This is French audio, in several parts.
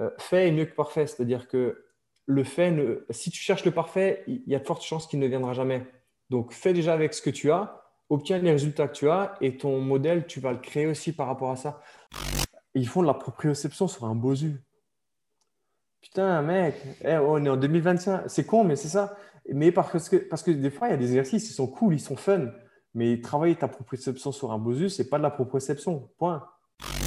euh, fait est mieux que parfait. C'est-à-dire que le fait, si tu cherches le parfait, il y a de fortes chances qu'il ne viendra jamais. Donc, fais déjà avec ce que tu as, obtiens les résultats que tu as et ton modèle, tu vas le créer aussi par rapport à ça. Ils font de la proprioception sur un bosu. Putain, mec, eh, on est en 2025. C'est con, mais c'est ça. Mais parce que, parce que des fois, il y a des exercices, ils sont cool, ils sont fun. Mais travailler ta proprioception sur un bosu, ce n'est pas de la proprioception. Point.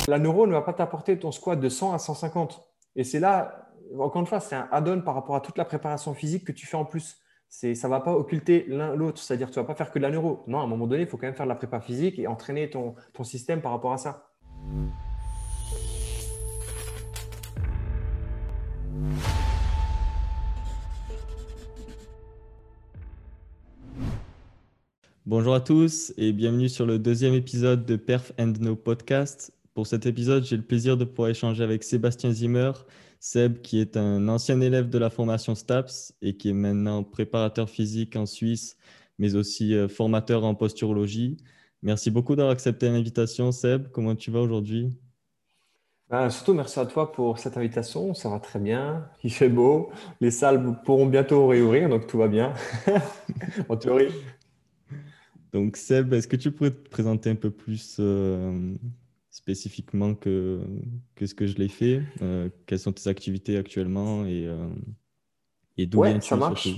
La neuro ne va pas t'apporter ton squat de 100 à 150. Et c'est là, encore une fois, c'est un add-on par rapport à toute la préparation physique que tu fais en plus. Ça ne va pas occulter l'un l'autre, c'est-à-dire que tu ne vas pas faire que de la neuro. Non, à un moment donné, il faut quand même faire de la prépa physique et entraîner ton, ton système par rapport à ça. Bonjour à tous et bienvenue sur le deuxième épisode de Perf and No Podcast. Pour cet épisode, j'ai le plaisir de pouvoir échanger avec Sébastien Zimmer, Seb qui est un ancien élève de la formation STAPS et qui est maintenant préparateur physique en Suisse, mais aussi euh, formateur en posturologie. Merci beaucoup d'avoir accepté l'invitation, Seb. Comment tu vas aujourd'hui? Ben, Surtout merci à toi pour cette invitation. Ça va très bien. Il fait beau. Les salles pourront bientôt réouvrir, donc tout va bien. en théorie. Donc, Seb, est-ce que tu pourrais te présenter un peu plus euh, spécifiquement que, que ce que je l'ai fait euh, Quelles sont tes activités actuellement et, euh, et d'où ouais, ça marche.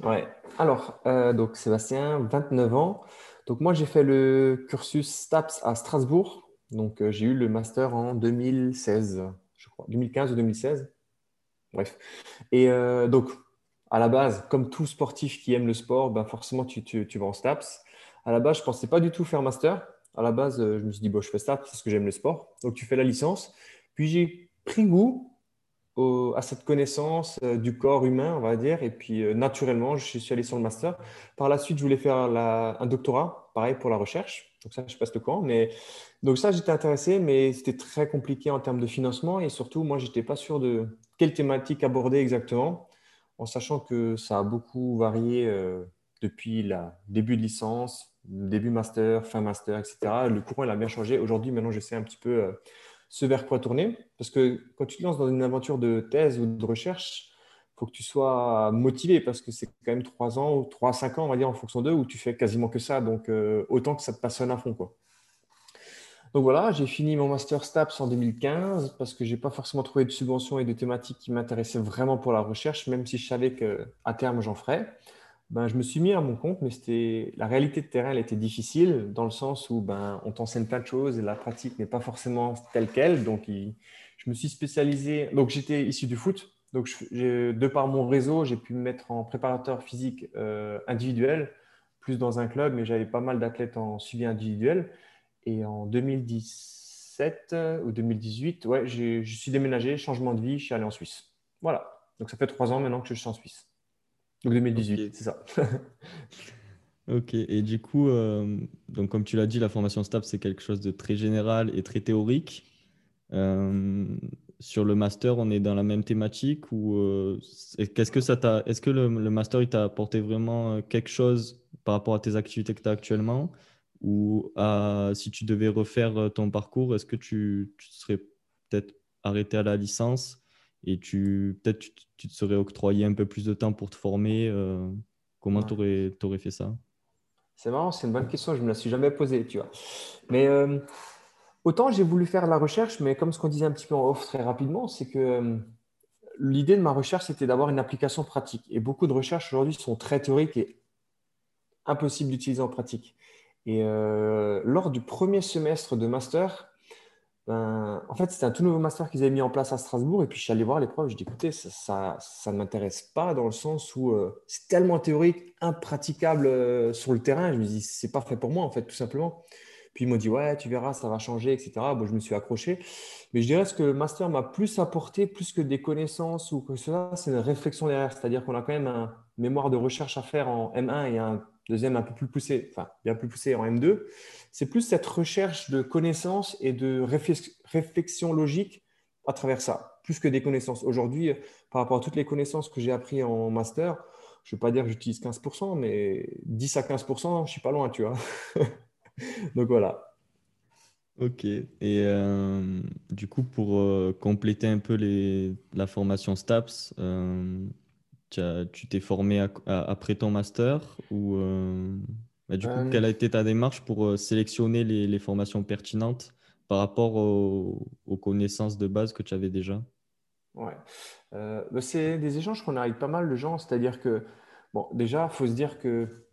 Ouais. Alors, donc Sébastien, 29 ans. Donc, moi, j'ai fait le cursus STAPS à Strasbourg. Donc, j'ai eu le master en 2016, je crois, 2015 ou 2016. Bref. Et donc, à la base, comme tout sportif qui aime le sport, ben forcément, tu, tu, vas en STAPS. À la base, je ne pensais pas du tout faire master. À la base, euh, je me suis dit, bon, je fais STAPS parce que j'aime le sport. Donc, tu fais la licence. Puis, j'ai pris goût à cette connaissance euh, du corps humain, on va dire. Et puis, euh, naturellement, je suis allé sur le master. Par la suite, je voulais faire un doctorat, pareil pour la recherche. Donc, ça, je passe le camp. Mais... Donc, ça, j'étais intéressé, mais c'était très compliqué en termes de financement. Et surtout, moi, je n'étais pas sûr de quelle thématique aborder exactement en sachant que ça a beaucoup varié depuis le début de licence, début master, fin master, etc. Le courant, il a bien changé. Aujourd'hui, maintenant, je sais un petit peu euh, ce vers quoi tourner. Parce que quand tu te lances dans une aventure de thèse ou de recherche, il faut que tu sois motivé parce que c'est quand même trois ans ou trois à cinq ans, on va dire, en fonction d'eux, où tu fais quasiment que ça. Donc, euh, autant que ça te passionne à fond. Quoi. Donc voilà, j'ai fini mon master STAPS en 2015 parce que je n'ai pas forcément trouvé de subventions et de thématiques qui m'intéressaient vraiment pour la recherche, même si je savais qu'à terme j'en ferais. Ben, je me suis mis à mon compte, mais c'était la réalité de terrain, elle était difficile dans le sens où ben, on t'enseigne plein de choses et la pratique n'est pas forcément telle qu'elle. Donc, je me suis spécialisé. Donc, j'étais issu du foot. Donc, de par mon réseau, j'ai pu me mettre en préparateur physique euh, individuel, plus dans un club, mais j'avais pas mal d'athlètes en suivi individuel. Et en 2017 euh, ou 2018, ouais, je suis déménagé, changement de vie, je suis allé en Suisse. Voilà. Donc ça fait trois ans maintenant que je suis en Suisse. Donc 2018, c'est ça. ok. Et du coup, euh, donc comme tu l'as dit, la formation STAP, c'est quelque chose de très général et très théorique. Euh, sur le master, on est dans la même thématique ou qu'est-ce que ça t'a Est-ce que le, le, master il t'a apporté vraiment quelque chose par rapport à tes activités que tu as actuellement? Ou si tu devais refaire euh, ton parcours, est-ce que tu, serais peut-être arrêté à la licence? Et tu peut-être tu, te serais octroyé un peu plus de temps pour te former euh, Comment tu aurais, fait ça? C'est marrant, c'est une bonne question, je ne me la suis jamais posée, tu vois. Mais euh, autant j'ai voulu faire la recherche, mais comme ce qu'on disait un petit peu en off très rapidement, c'est que l'idée de ma recherche, c'était d'avoir une application pratique. Et beaucoup de recherches aujourd'hui sont très théoriques et impossibles d'utiliser en pratique. Et euh, lors du premier semestre de master, ben, en fait, c'était un tout nouveau master qu'ils avaient mis en place à Strasbourg. Et puis, je suis allé voir les profs. Je dis, écoutez, ça, ça, ne m'intéresse pas dans le sens où euh, c'est tellement théorique, impraticable euh, sur le terrain. Je me dis, c'est pas fait pour moi, en fait, tout simplement. Puis, ils m'ont dit, ouais, tu verras, ça va changer, etc. Bon, je me suis accroché. Mais je dirais que le master m'a plus apporté, plus que des connaissances ou que cela, c'est une réflexion derrière. C'est-à-dire qu'on a quand même un mémoire de recherche à faire en M1 et un deuxième un peu plus poussé, enfin bien plus poussé en M2, c'est plus cette recherche de connaissances et de réflexion logique à travers ça, plus que des connaissances. Aujourd'hui, par rapport à toutes les connaissances que j'ai apprises en master, je ne vais pas dire que j'utilise 15%, mais 10 à 15%, je suis pas loin, tu vois. Donc voilà. Ok. Et euh, du coup, pour euh, compléter un peu les, la formation STAPS, euh, tu t'es formé après ton master ou bah, du coup, quelle a été ta démarche pour sélectionner les, les formations pertinentes par rapport aux, aux, connaissances de base que tu avais déjà? Ouais. Bah, c'est des échanges qu'on arrive pas mal de gens, c'est-à-dire que, bon, déjà, il faut se dire que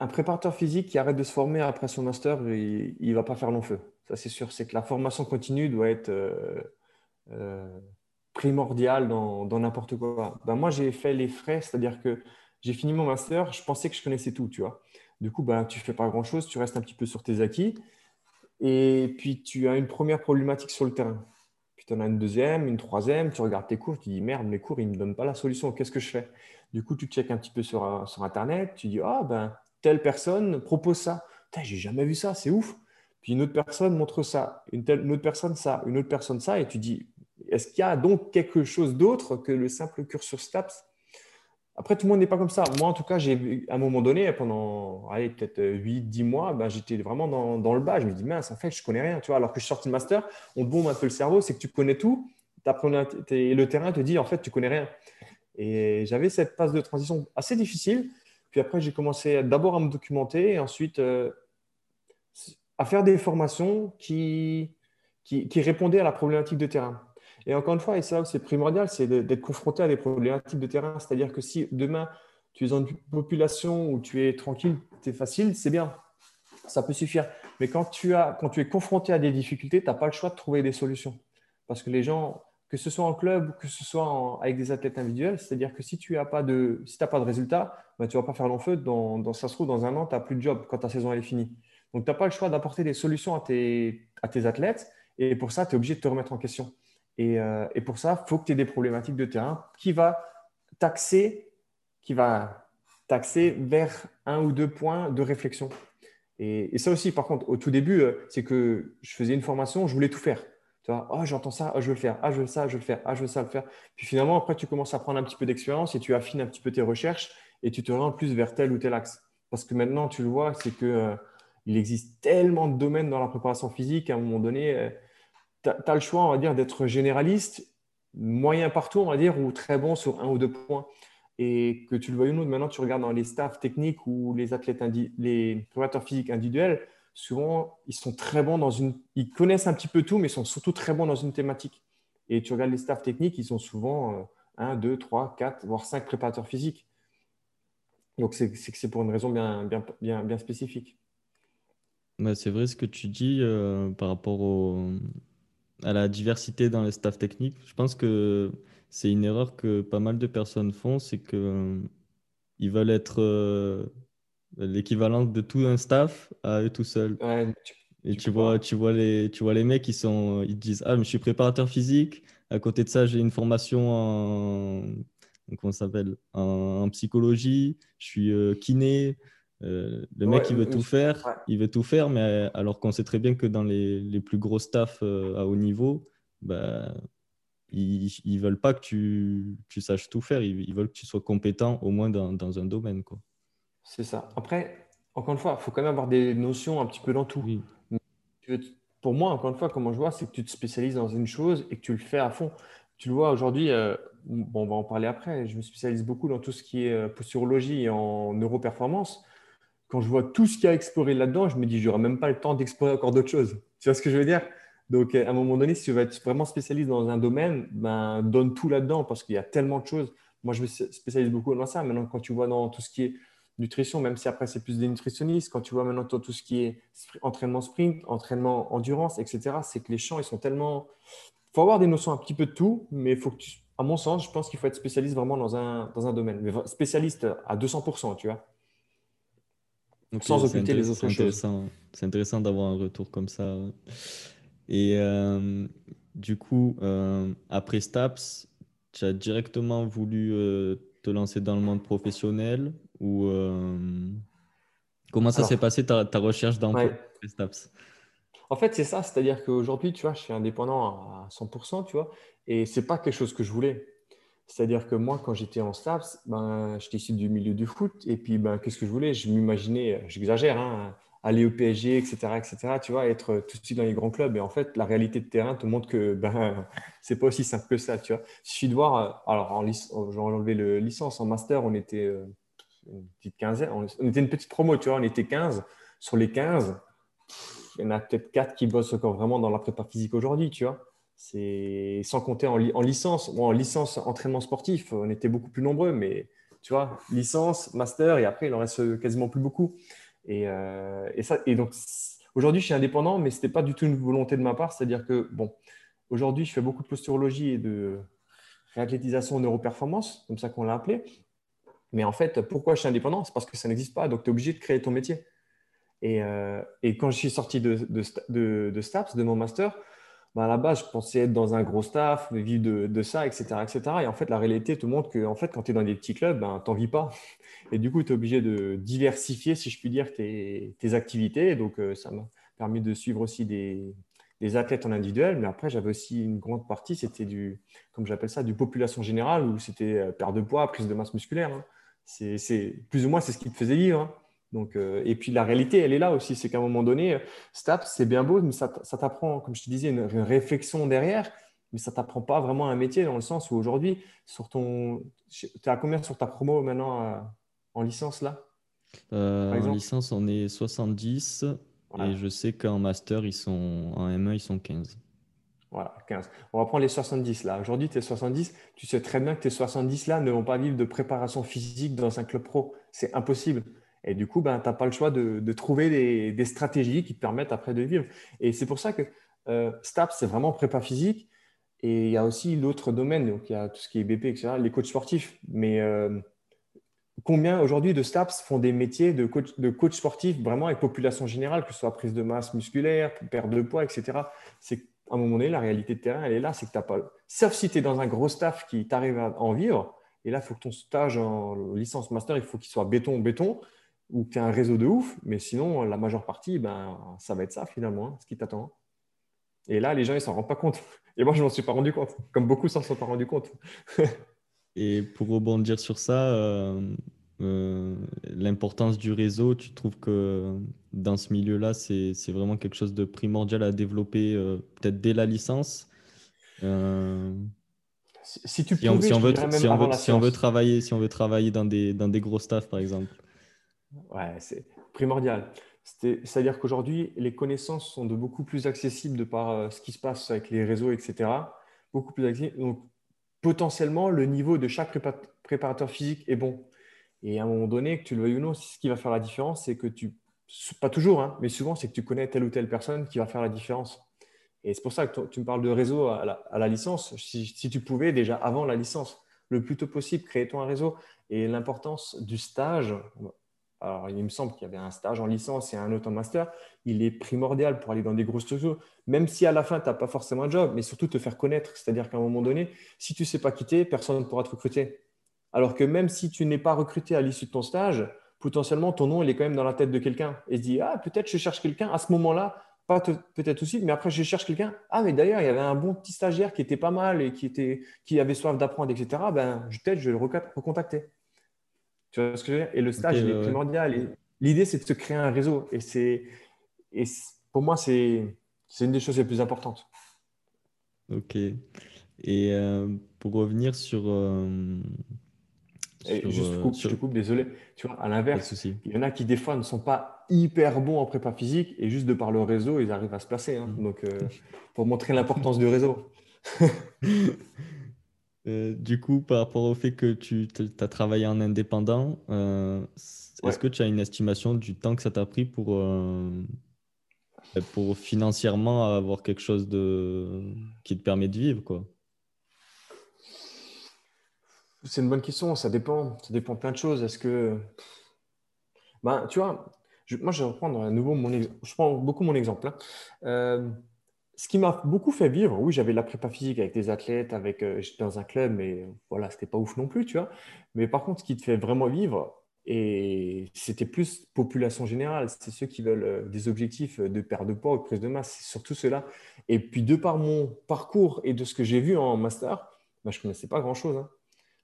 un préparateur physique qui arrête de se former après son master, il ne va pas faire long feu. Ça, c'est sûr. C'est que la formation continue doit être primordiale dans n'importe quoi. Ben, moi, j'ai fait les frais, c'est-à-dire que j'ai fini mon master, je pensais que je connaissais tout, tu vois. Du coup, ben, tu ne fais pas grand-chose, tu restes un petit peu sur tes acquis. Et puis, tu as une première problématique sur le terrain. Puis, tu en as une deuxième, une troisième, tu regardes tes cours, tu dis, merde, mes cours, ils ne me donnent pas la solution, qu'est-ce que je fais? Du coup, tu checkes un petit peu sur, sur Internet, tu dis, ah, ben, telle personne propose ça. J'ai jamais vu ça, c'est ouf. Puis une autre personne montre ça, une, telle, autre personne ça, une autre personne ça, et tu dis, est-ce qu'il y a donc quelque chose d'autre que le simple cursus STAPS? Après, tout le monde n'est pas comme ça. Moi, en tout cas, j'ai à un moment donné, pendant peut-être 8-10 mois, ben, j'étais vraiment dans, le bas. Je me dis, mince, en fait, je connais rien. Tu vois, alors que je suis sorti de master, on bombe un peu le cerveau, c'est que tu connais tout. Et le terrain te dit, en fait, tu connais rien. Et j'avais cette phase de transition assez difficile puis après, j'ai commencé d'abord à me documenter et ensuite euh, à faire des formations qui, qui, répondaient à la problématique de terrain. Et encore une fois, et où c'est primordial, c'est d'être confronté à des problématiques de terrain. C'est-à-dire que si demain, tu es dans une population où tu es tranquille, tu es facile, c'est bien. Ça peut suffire. Mais quand tu, as, quand tu es confronté à des difficultés, tu n'as pas le choix de trouver des solutions. Parce que les gens, que ce soit en club, que ce soit avec des athlètes individuels. C'est-à-dire que si tu n'as pas de, si de résultat, bah, tu ne vas pas faire long feu. Dans, ça se trouve, dans un an, tu n'as plus de job quand ta saison est finie. Donc, tu n'as pas le choix d'apporter des solutions à tes, à tes athlètes. Et pour ça, tu es obligé de te remettre en question. Et, euh, et pour ça, il faut que tu aies des problématiques de terrain qui va taxer, qui va taxer vers un ou deux points de réflexion. Et, et ça aussi, par contre, au tout début, euh, c'est que je faisais une formation, je voulais tout faire. Tu vois, oh, j'entends ça, oh, je veux le faire, ah, je veux ça, je veux le faire, ah, je veux ça, le faire. Puis finalement, après, tu commences à prendre un petit peu d'expérience et tu affines un petit peu tes recherches et tu te rends plus vers tel ou tel axe. Parce que maintenant, tu le vois, c'est que euh, il existe tellement de domaines dans la préparation physique, à un moment donné, euh, tu as, le choix, on va dire, d'être généraliste, moyen partout, on va dire, ou très bon sur un ou deux points. Et que tu le vois ou non, maintenant, tu regardes dans les staffs techniques ou les athlètes, les préparateurs physiques individuels, souvent, ils sont très bons dans une. Ils connaissent un petit peu tout, mais ils sont surtout très bons dans une thématique. Et tu regardes les staffs techniques, ils sont souvent 1, 2, 3, 4, voire 5 préparateurs physiques. Donc, c'est que c'est pour une raison bien, bien, bien, bien spécifique. c'est vrai ce que tu dis euh, par rapport au, à la diversité dans les staffs techniques. Je pense que c'est une erreur que pas mal de personnes font, c'est qu'ils euh, veulent être euh, l'équivalent de tout un staff à eux tout seuls. et tu, vois, tu, vois les, tu vois les mecs, ils, sont, ils disent Ah, je suis préparateur physique. À côté de ça, j'ai une formation en, comment s'appelle? En, psychologie. Je suis euh, kiné. Euh, le mec, il veut tout faire. Il veut tout faire, mais alors qu'on sait très bien que dans les, les plus gros staffs euh, à haut niveau, bah, ils ne veulent pas que tu, tu, saches tout faire. Ils, ils, veulent que tu sois compétent au moins dans, dans un domaine. Quoi. C'est ça. Après, encore une fois, il faut quand même avoir des notions un petit peu dans tout. Pour moi, encore une fois, comment je vois, c'est que tu te spécialises dans une chose et que tu le fais à fond. Tu le vois aujourd'hui, euh, bon, on va en parler après, je me spécialise beaucoup dans tout ce qui est euh, posturologie et en neuroperformance. Quand je vois tout ce qu'il y a à explorer là-dedans, je me dis, j'aurai même pas le temps d'explorer encore d'autres choses. Tu vois ce que je veux dire? Donc, à un moment donné, si tu veux être vraiment spécialiste dans un domaine, ben, donne tout là-dedans parce qu'il y a tellement de choses. Moi, je me spécialise beaucoup dans ça. Maintenant, quand tu vois dans tout ce qui est nutrition, même si après c'est plus des nutritionnistes, quand tu vois maintenant tout ce qui est entraînement sprint, entraînement endurance, etc., c'est que les champs, ils sont tellement... Il faut avoir des notions un petit peu de tout, mais faut à mon sens, je pense qu'il faut être spécialiste vraiment dans un, dans un domaine, mais spécialiste à 200%, tu vois. Sans occulter les autres choses. C'est intéressant d'avoir un retour comme ça. Et euh, du coup, euh, après STAPS, tu as directement voulu euh, te lancer dans le monde professionnel ou comment ça s'est passé ta, ta recherche d'emploi Staps? En fait, c'est ça, c'est-à-dire qu'aujourd'hui, tu vois, je suis indépendant à 100%, tu vois, et c'est pas quelque chose que je voulais. C'est-à-dire que moi, quand j'étais en STAPS, ben, j'étais issu du milieu du foot, et puis ben, qu'est-ce que je voulais? Je m'imaginais, j'exagère, hein, aller au PSG, etc., etc., tu vois, être tout de suite dans les grands clubs. Et en fait, la réalité de terrain te montre que ben, c'est pas aussi simple que ça, tu vois. Il suffit de voir, euh, alors, en j'ai enlevé le licence, en master, on était euh, une petite quinzaine, on était une petite promo, tu vois, on était 15. Sur les 15, il y en a peut-être 4 qui bossent encore vraiment dans la prépa physique aujourd'hui, tu vois. C'est sans compter en, en licence. Bon, en licence entraînement sportif, on était beaucoup plus nombreux, mais tu vois, licence, master, et après, il en reste quasiment plus beaucoup. Et, euh, ça, donc, aujourd'hui, je suis indépendant, mais ce n'était pas du tout une volonté de ma part. C'est-à-dire que, bon, aujourd'hui, je fais beaucoup de posturologie et de réathlétisation neuroperformance, comme ça qu'on l'a appelé. Mais en fait, pourquoi je suis indépendant? C'est parce que ça n'existe pas. Donc, tu es obligé de créer ton métier. Et, euh, et, quand je suis sorti de, de STAPS, de mon master, bah, à la base, je pensais être dans un gros staff, vivre de, de, ça, etc., etc. Et en fait, la réalité te montre que en fait, quand tu es dans des petits clubs, ben, tu n'en vis pas. Et du coup, tu es obligé de diversifier, si je puis dire, tes, activités. donc, euh, ça m'a permis de suivre aussi des, des, athlètes en individuel. Mais après, j'avais aussi une grande partie, c'était du, comme j'appelle ça, du population générale, où c'était euh, perte de poids, prise de masse musculaire. Hein. C'est plus ou moins, c'est ce qui te faisait vivre. Hein. Donc, euh, et puis la réalité, elle est là aussi. C'est qu'à un moment donné, STAPS, c'est bien beau, mais ça, t'apprend, comme je te disais, une, réflexion derrière, mais ça t'apprend pas vraiment un métier dans le sens où aujourd'hui, sur ton, tu as combien sur ta promo maintenant euh, en licence là? Euh, En licence, on est 70 et je sais qu'en master, ils sont en M1, ils sont 15. Voilà, 15. On va prendre les 70 là. Aujourd'hui, tu es 70. Tu sais très bien que tes 70 là ne vont pas vivre de préparation physique dans un club pro. C'est impossible. Et du coup, ben, tu n'as pas le choix de, trouver des, stratégies qui te permettent après de vivre. Et c'est pour ça que euh, STAPS, c'est vraiment prépa physique. Et il y a aussi l'autre domaine, donc il y a tout ce qui est BP, etc., les coachs sportifs. Mais euh, combien aujourd'hui de STAPS font des métiers de coach, de coach sportif vraiment avec population générale, que ce soit prise de masse musculaire, perte de poids, etc. C'est à un moment donné, la réalité de terrain, elle est là, c'est que tu n'as pas. Sauf si tu es dans un gros staff qui t'arrive à en vivre. Et là, il faut que ton stage en licence master, il faut qu'il soit béton, béton ou tu as un réseau de ouf, mais sinon, la majeure partie, ben, ça va être ça finalement, hein, ce qui t'attend. Et là, les gens, ils s'en rendent pas compte. Et moi, je m'en suis pas rendu compte, comme beaucoup s'en sont pas rendus compte. Et pour rebondir sur ça, euh, euh, l'importance du réseau, tu trouves que dans ce milieu-là, c'est vraiment quelque chose de primordial à développer euh, peut-être dès la licence si, tu pouvais, si on, veut, si on veut travailler, si on veut travailler dans des, dans des gros staffs, par exemple. Ouais, c'est primordial. C'est-à-dire qu'aujourd'hui, les connaissances sont de beaucoup plus accessibles de par euh, ce qui se passe avec les réseaux, etc. Beaucoup plus accessibles. Donc, potentiellement, le niveau de chaque préparateur physique est bon. Et à un moment donné, que tu le veuilles ou non, ce qui va faire la différence, c'est que tu, pas toujours, hein, mais souvent, c'est que tu connais telle ou telle personne qui va faire la différence. Et c'est pour ça que tu me parles de réseau à la, licence. Si, si, tu pouvais déjà avant la licence, le plus tôt possible, créer-toi un réseau. Et l'importance du stage, alors il me semble qu'il y avait un stage en licence et un autre en master, il est primordial pour aller dans des grosses structures, même si à la fin, tu n'as pas forcément un job, mais surtout te faire connaître. C'est-à-dire qu'à un moment donné, si tu ne sais pas quitter, personne ne pourra te recruter. Alors que même si tu n'es pas recruté à l'issue de ton stage, potentiellement, ton nom, il est quand même dans la tête de quelqu'un. Et se dit, ah, peut-être je cherche quelqu'un à ce moment-là, pas peut-être suite, mais après, je cherche quelqu'un. Ah, mais d'ailleurs, il y avait un bon petit stagiaire qui était pas mal et qui, était, qui avait soif d'apprendre, etc. Ben, peut-être je vais le recontacter. Tu vois ce que je veux dire? Et le stage, il est primordial. L'idée, c'est de se créer un réseau. Et, c'est, et pour moi, c'est, c'est une des choses les plus importantes. Ok. Et euh, pour revenir sur. Euh, juste, euh, je, te coupe, désolé. Tu vois, à l'inverse, il y en a qui, des fois, ne sont pas hyper bons en prépa physique et juste de par le réseau, ils arrivent à se placer. Hein. Mm. Donc, pour montrer l'importance du réseau. Euh, du coup, par rapport au fait que tu as travaillé en indépendant, euh, est-ce que tu as une estimation du temps que ça t'a pris pour, euh, pour financièrement avoir quelque chose de, qui te permet de vivre quoi? C'est une bonne question, ça dépend. Ça dépend de plein de choses. Est-ce que. Ben, tu vois, moi je vais reprendre à nouveau mon exemple. Je prends beaucoup mon exemple. Hein ce qui m'a beaucoup fait vivre, oui, j'avais la prépa physique avec des athlètes, avec, euh, j'étais dans un club, mais voilà, c'était pas ouf non plus, tu vois. Mais par contre, ce qui te fait vraiment vivre, et c'était plus population générale, c'est ceux qui veulent euh, des objectifs de perte de poids ou de prise de masse, c'est surtout cela. Et puis, de par mon parcours et de ce que j'ai vu en master, bah, je ne connaissais pas grand-chose. Hein.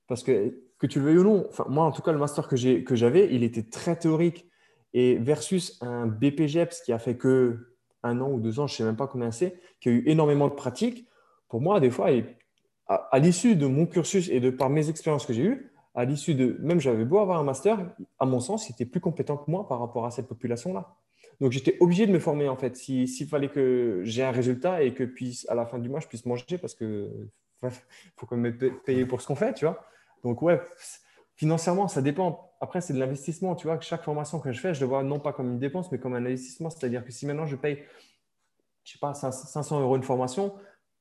Parce que, que tu le veuilles ou non, moi, en tout cas, le master que j'avais, il était très théorique. et versus un BPGEPS qui a fait que un an ou deux ans, je ne sais même pas combien c'est, qui a eu énormément de pratiques, pour moi, des fois, à, l'issue de mon cursus et de par mes expériences que j'ai eues, à l'issue de, même j'avais beau avoir un master, à mon sens, il était plus compétent que moi par rapport à cette population-là. Donc j'étais obligé de me former en fait, s'il fallait que j'ai un résultat et que puis à la fin du mois je puisse manger parce que faut quand même payer pour ce qu'on fait, tu vois. Donc ouais, financièrement ça dépend. Après c'est de l'investissement, tu vois. Chaque formation que je fais, je le vois non pas comme une dépense mais comme un investissement. C'est-à-dire que si maintenant je paye, je sais pas, 500 euros une formation,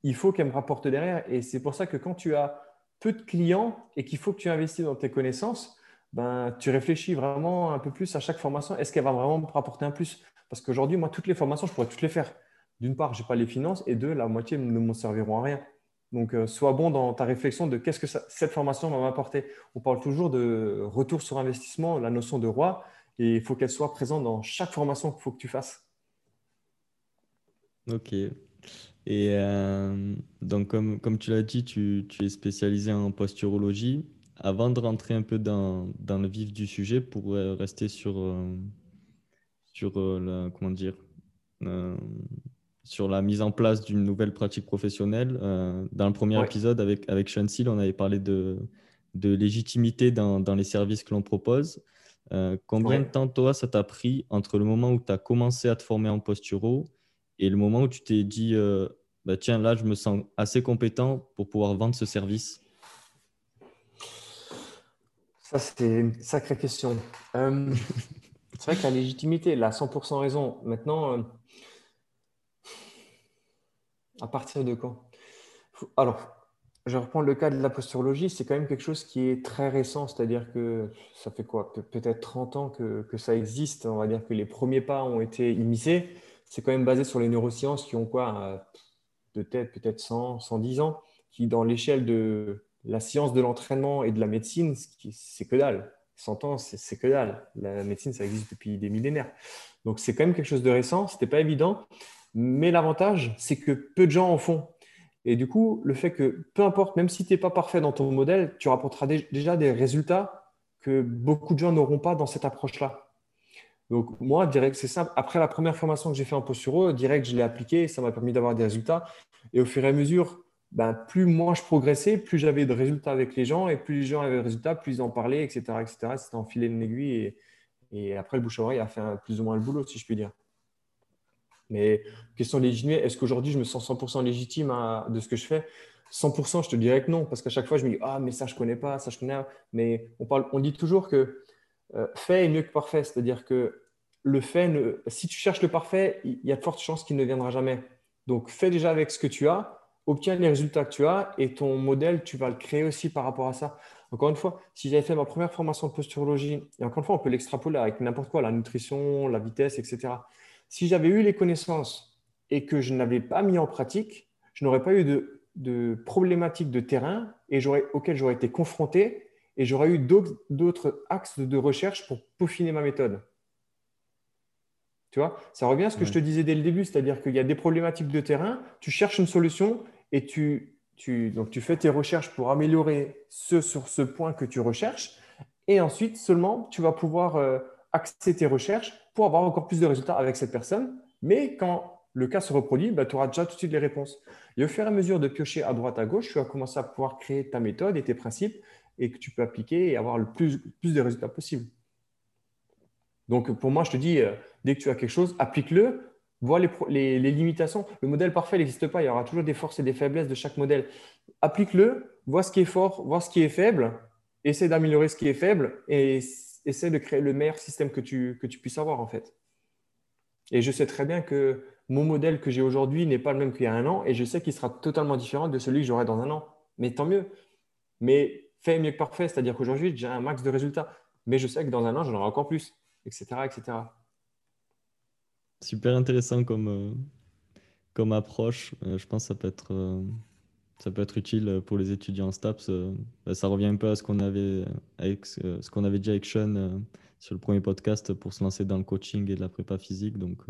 il faut qu'elle me rapporte derrière. Et c'est pour ça que quand tu as peu de clients et qu'il faut que tu investisses dans tes connaissances, ben, tu réfléchis vraiment un peu plus à chaque formation. Est-ce qu'elle va vraiment me rapporter un plus? Parce qu'aujourd'hui, moi, toutes les formations, je pourrais toutes les faire. D'une part, je n'ai pas les finances et deux, la moitié ne m'en serviront à rien. Donc, euh, sois bon dans ta réflexion de qu'est-ce que cette formation va m'apporter. On parle toujours de retour sur investissement, la notion de roi, et il faut qu'elle soit présente dans chaque formation qu'il faut que tu fasses. Ok. Et euh, donc, comme, comme tu l'as dit, tu, es spécialisé en posturologie avant de rentrer un peu dans, dans le vif du sujet, pour rester sur, euh, sur, euh, la, comment dire, euh, sur la mise en place d'une nouvelle pratique professionnelle. dans le premier épisode avec, avec Sean Seal, on avait parlé de, de légitimité dans, dans les services que l'on propose. combien de temps, toi, ça t'a pris entre le moment où tu as commencé à te former en posturo et le moment où tu t'es dit, bah, tiens, là, je me sens assez compétent pour pouvoir vendre ce service? Ça, c'est une sacrée question. Euh, c'est vrai que la légitimité, elle a 100% raison. Maintenant, euh, à partir de quand? Alors, je reprends le cas de la posturologie, c'est quand même quelque chose qui est très récent, c'est-à-dire que ça fait quoi? Peut-être 30 ans que, ça existe. On va dire que les premiers pas ont été immiscés. C'est quand même basé sur les neurosciences qui ont quoi? Euh, De tête, peut-être 100, 110 ans, qui, dans l'échelle de, la science de l'entraînement et de la médecine, c'est que dalle. 100 ans, c'est que dalle. La médecine, ça existe depuis des millénaires. Donc, c'est quand même quelque chose de récent. Ce n'était pas évident. Mais l'avantage, c'est que peu de gens en font. Et du coup, le fait que, peu importe, même si tu n'es pas parfait dans ton modèle, tu rapporteras déjà des résultats que beaucoup de gens n'auront pas dans cette approche-là. Donc, moi, direct, c'est simple. Après la première formation que j'ai fait en posturo, direct, je l'ai appliqué. Ça m'a permis d'avoir des résultats. Et au fur et à mesure ben, plus moi je progressais, plus j'avais de résultats avec les gens, et plus les gens avaient de résultats, plus ils en parlaient, etc. etc. C'était enfilé une aiguille, et, et, après le bouche à oreille a fait plus ou moins le boulot, si je puis dire. Mais question légitimité, est-ce qu'aujourd'hui je me sens 100% légitime de ce que je fais? 100%, je te dirais que non, parce qu'à chaque fois je me dis ah mais ça je connais pas, ça je connais. Mais on parle, on dit toujours que euh, fait est mieux que parfait, c'est-à-dire que le fait, si tu cherches le parfait, il y a de fortes chances qu'il ne viendra jamais. Donc fais déjà avec ce que tu as obtiens les résultats que tu as et ton modèle, tu vas le créer aussi par rapport à ça. Encore une fois, si j'avais fait ma première formation de posturologie, et encore une fois, on peut l'extrapoler avec n'importe quoi, la nutrition, la vitesse, etc. Si j'avais eu les connaissances et que je n'avais pas mis en pratique, je n'aurais pas eu de, de problématiques de terrain et auxquelles j'aurais été confronté et j'aurais eu d'autres axes de recherche pour peaufiner ma méthode. Tu vois, ça revient à ce que je te disais dès le début, c'est-à-dire qu'il y a des problématiques de terrain, tu cherches une solution et tu, donc tu fais tes recherches pour améliorer ce sur ce point que tu recherches. Et ensuite, seulement, tu vas pouvoir euh, axer tes recherches pour avoir encore plus de résultats avec cette personne. Mais quand le cas se reproduit, bah, tu auras déjà tout de suite les réponses. Et au fur et à mesure de piocher à droite, à gauche, tu vas commencer à pouvoir créer ta méthode et tes principes et que tu peux appliquer et avoir le plus, de résultats possible. Donc, pour moi, je te dis, euh, dès que tu as quelque chose, applique-le vois les, limitations. Le modèle parfait n'existe pas. Il y aura toujours des forces et des faiblesses de chaque modèle. Applique-le, vois ce qui est fort, vois ce qui est faible, essaie d'améliorer ce qui est faible et essaie de créer le meilleur système que tu, que tu puisses avoir en fait. Et je sais très bien que mon modèle que j'ai aujourd'hui n'est pas le même qu'il y a un an et je sais qu'il sera totalement différent de celui que j'aurai dans un an. Mais tant mieux. Mais fait mieux que parfait, c'est-à-dire qu'aujourd'hui, j'ai un max de résultats. Mais je sais que dans un an, j'en aurai encore plus, etc. etc. Super intéressant comme, euh, comme approche. Euh, je pense que ça peut être, euh, ça peut être utile pour les étudiants en STAPS. Bah, ça revient un peu à ce qu'on avait, avec, ce qu'on avait dit avec Sean sur le premier podcast pour se lancer dans le coaching et la prépa physique. Donc,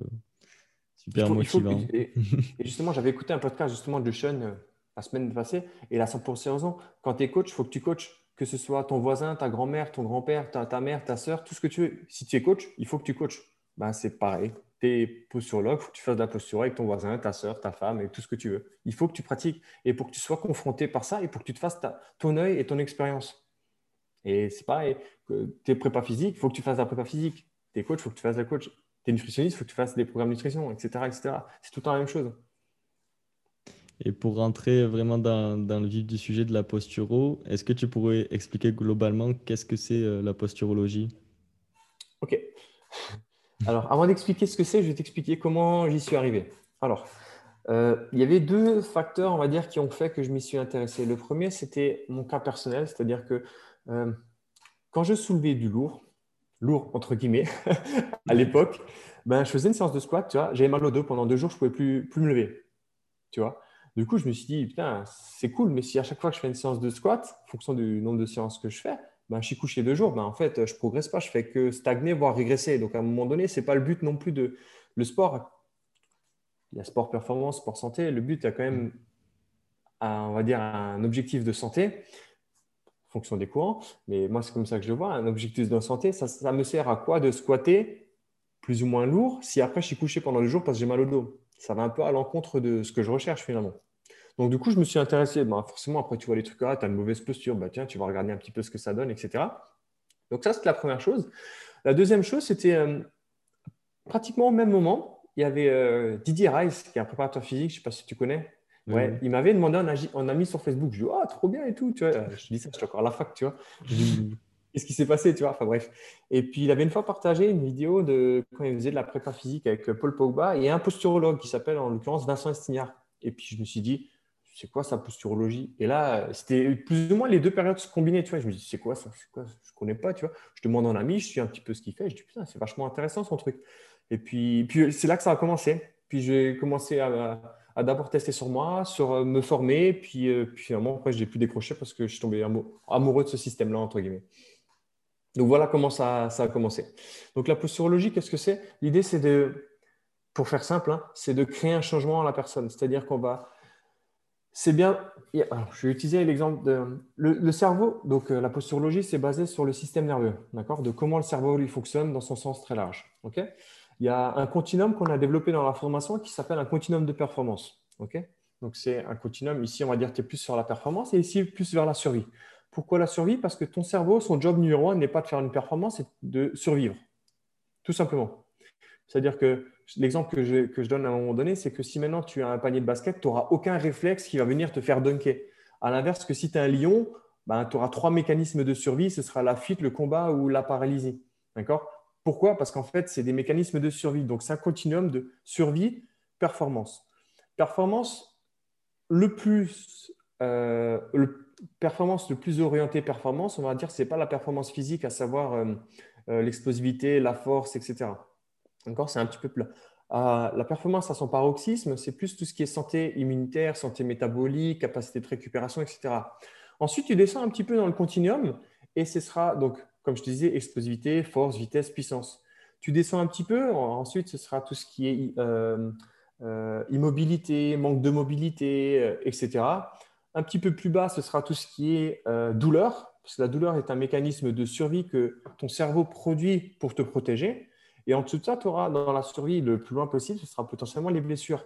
super motivant. et, justement, j'avais écouté un podcast justement de Sean la semaine passée et a 100% raison. Quand tu es coach, il faut que tu coaches que ce soit ton voisin, ta grand-mère, ton grand-père, ta, mère, ta soeur, tout ce que tu veux. Si tu es coach, il faut que tu coaches. Ben, c'est pareil. Es posturologue, il faut que tu fasses de la posture avec ton voisin, ta soeur, ta femme et tout ce que tu veux. Il faut que tu pratiques. Et pour que tu sois confronté par ça et pour que tu te fasses ton œil et ton expérience. Et c'est pareil. Tu es prépa physique, il faut que tu fasses de la prépa physique. Tu es coach, il faut que tu fasses de la coach. Tu es nutritionniste, il faut que tu fasses des programmes de nutrition, etc. etc. C'est tout le temps la même chose. Et pour rentrer vraiment dans, dans, le vif du sujet de la posturo, est-ce que tu pourrais expliquer globalement qu'est-ce que c'est euh, la posturologie? Ok. Alors, avant d'expliquer ce que c'est, je vais t'expliquer comment j'y suis arrivé. Alors, euh, il y avait deux facteurs, on va dire, qui ont fait que je m'y suis intéressé. Le premier, c'était mon cas personnel, c'est-à-dire que euh, quand je soulevais du lourd, lourd entre guillemets, à l'époque, ben, je faisais une séance de squat, tu vois, j'avais mal au dos pendant deux jours, je ne pouvais plus, plus me lever, tu vois. Du coup, je me suis dit, putain, c'est cool, mais si à chaque fois que je fais une séance de squat, en fonction du nombre de séances que je fais, ben, je suis couché deux jours, ben, en fait, je ne progresse pas, je fais que stagner, voire régresser. Donc, à un moment donné, ce n'est pas le but non plus de le sport. Il y a sport performance, sport santé. Le but, il y a quand même, un, on va dire, un objectif de santé, en fonction des courants. Mais moi, c'est comme ça que je vois. Un objectif de santé, ça, ça me sert à quoi de squatter plus ou moins lourd si après je suis couché pendant le jour parce que j'ai mal au dos? Ça va un peu à l'encontre de ce que je recherche finalement. Donc, du coup, je me suis intéressé. Ben, forcément, après, tu vois les trucs, ah, tu as une mauvaise posture, bah, tiens, tu vas regarder un petit peu ce que ça donne, etc. Donc, ça, c'était la première chose. La deuxième chose, c'était euh, pratiquement au même moment, il y avait euh, Didier Rice, qui est un préparateur physique, je ne sais pas si tu connais. Ouais, Il m'avait demandé un, ami sur Facebook. Je lui ai dit, ah, trop bien et tout. Tu vois. Je dis ça, je suis encore à la fac, tu vois. Qu'est-ce qui s'est passé, tu vois Enfin bref. Et puis, il avait une fois partagé une vidéo de quand il faisait de la prépa physique avec Paul Pogba et un posturologue qui s'appelle en l'occurrence Vincent Estignard. Et puis, je me suis dit, c'est quoi sa posturologie Et là, c'était plus ou moins les deux périodes se combinaient, tu vois. Je me dis, c'est quoi ça? Je ne connais pas, tu vois. Je demande un ami, je suis un petit peu ce qu'il fait. Je dis, putain, c'est vachement intéressant son truc. Et puis, puis c'est là que ça a commencé. Puis j'ai commencé à, d'abord tester sur moi, sur euh, me former. Puis, euh, puis finalement, après, je n'ai plus décroché parce que je suis tombé amoureux de ce système-là, entre guillemets. Donc voilà comment ça, ça a commencé. Donc la posturologie, qu'est-ce que c'est? L'idée, c'est de, pour faire simple, hein, c'est de créer un changement à la personne. C'est-à-dire qu'on va c'est bien. je vais utiliser l'exemple de le, cerveau. Donc, euh, la posturologie, c'est basé sur le système nerveux, d'accord De comment le cerveau lui fonctionne dans son sens très large. Ok Il y a un continuum qu'on a développé dans la formation qui s'appelle un continuum de performance. Ok Donc, c'est un continuum. Ici, on va dire que tu es plus sur la performance et ici, plus vers la survie. Pourquoi la survie? Parce que ton cerveau, son job numéro un n'est pas de faire une performance, c'est de survivre. Tout simplement. C'est-à-dire que l'exemple que je, donne à un moment donné, c'est que si maintenant tu as un panier de basket, tu n'auras aucun réflexe qui va venir te faire dunker. À l'inverse, que si tu es un lion, ben, tu auras trois mécanismes de survie, ce sera la fuite, le combat ou la paralysie. D'accord? Pourquoi? Parce qu'en fait, c'est des mécanismes de survie. Donc, c'est un continuum de survie, performance. Performance, le plus, euh, performance le plus orienté performance, on va dire, ce n'est pas la performance physique, à savoir euh, euh, l'explosivité, la force, etc. Encore, c'est un petit peu. Euh, la performance à son paroxysme, c'est plus tout ce qui est santé immunitaire, santé métabolique, capacité de récupération, etc. Ensuite, tu descends un petit peu dans le continuum et ce sera, donc, comme je te disais, explosivité, force, vitesse, puissance. Tu descends un petit peu, ensuite, ce sera tout ce qui est euh, euh, immobilité, manque de mobilité, etc. Un petit peu plus bas, ce sera tout ce qui est douleur, parce que la douleur est un mécanisme de survie que ton cerveau produit pour te protéger. Et en dessous de ça, tu auras dans la survie le plus loin possible, ce sera potentiellement les blessures.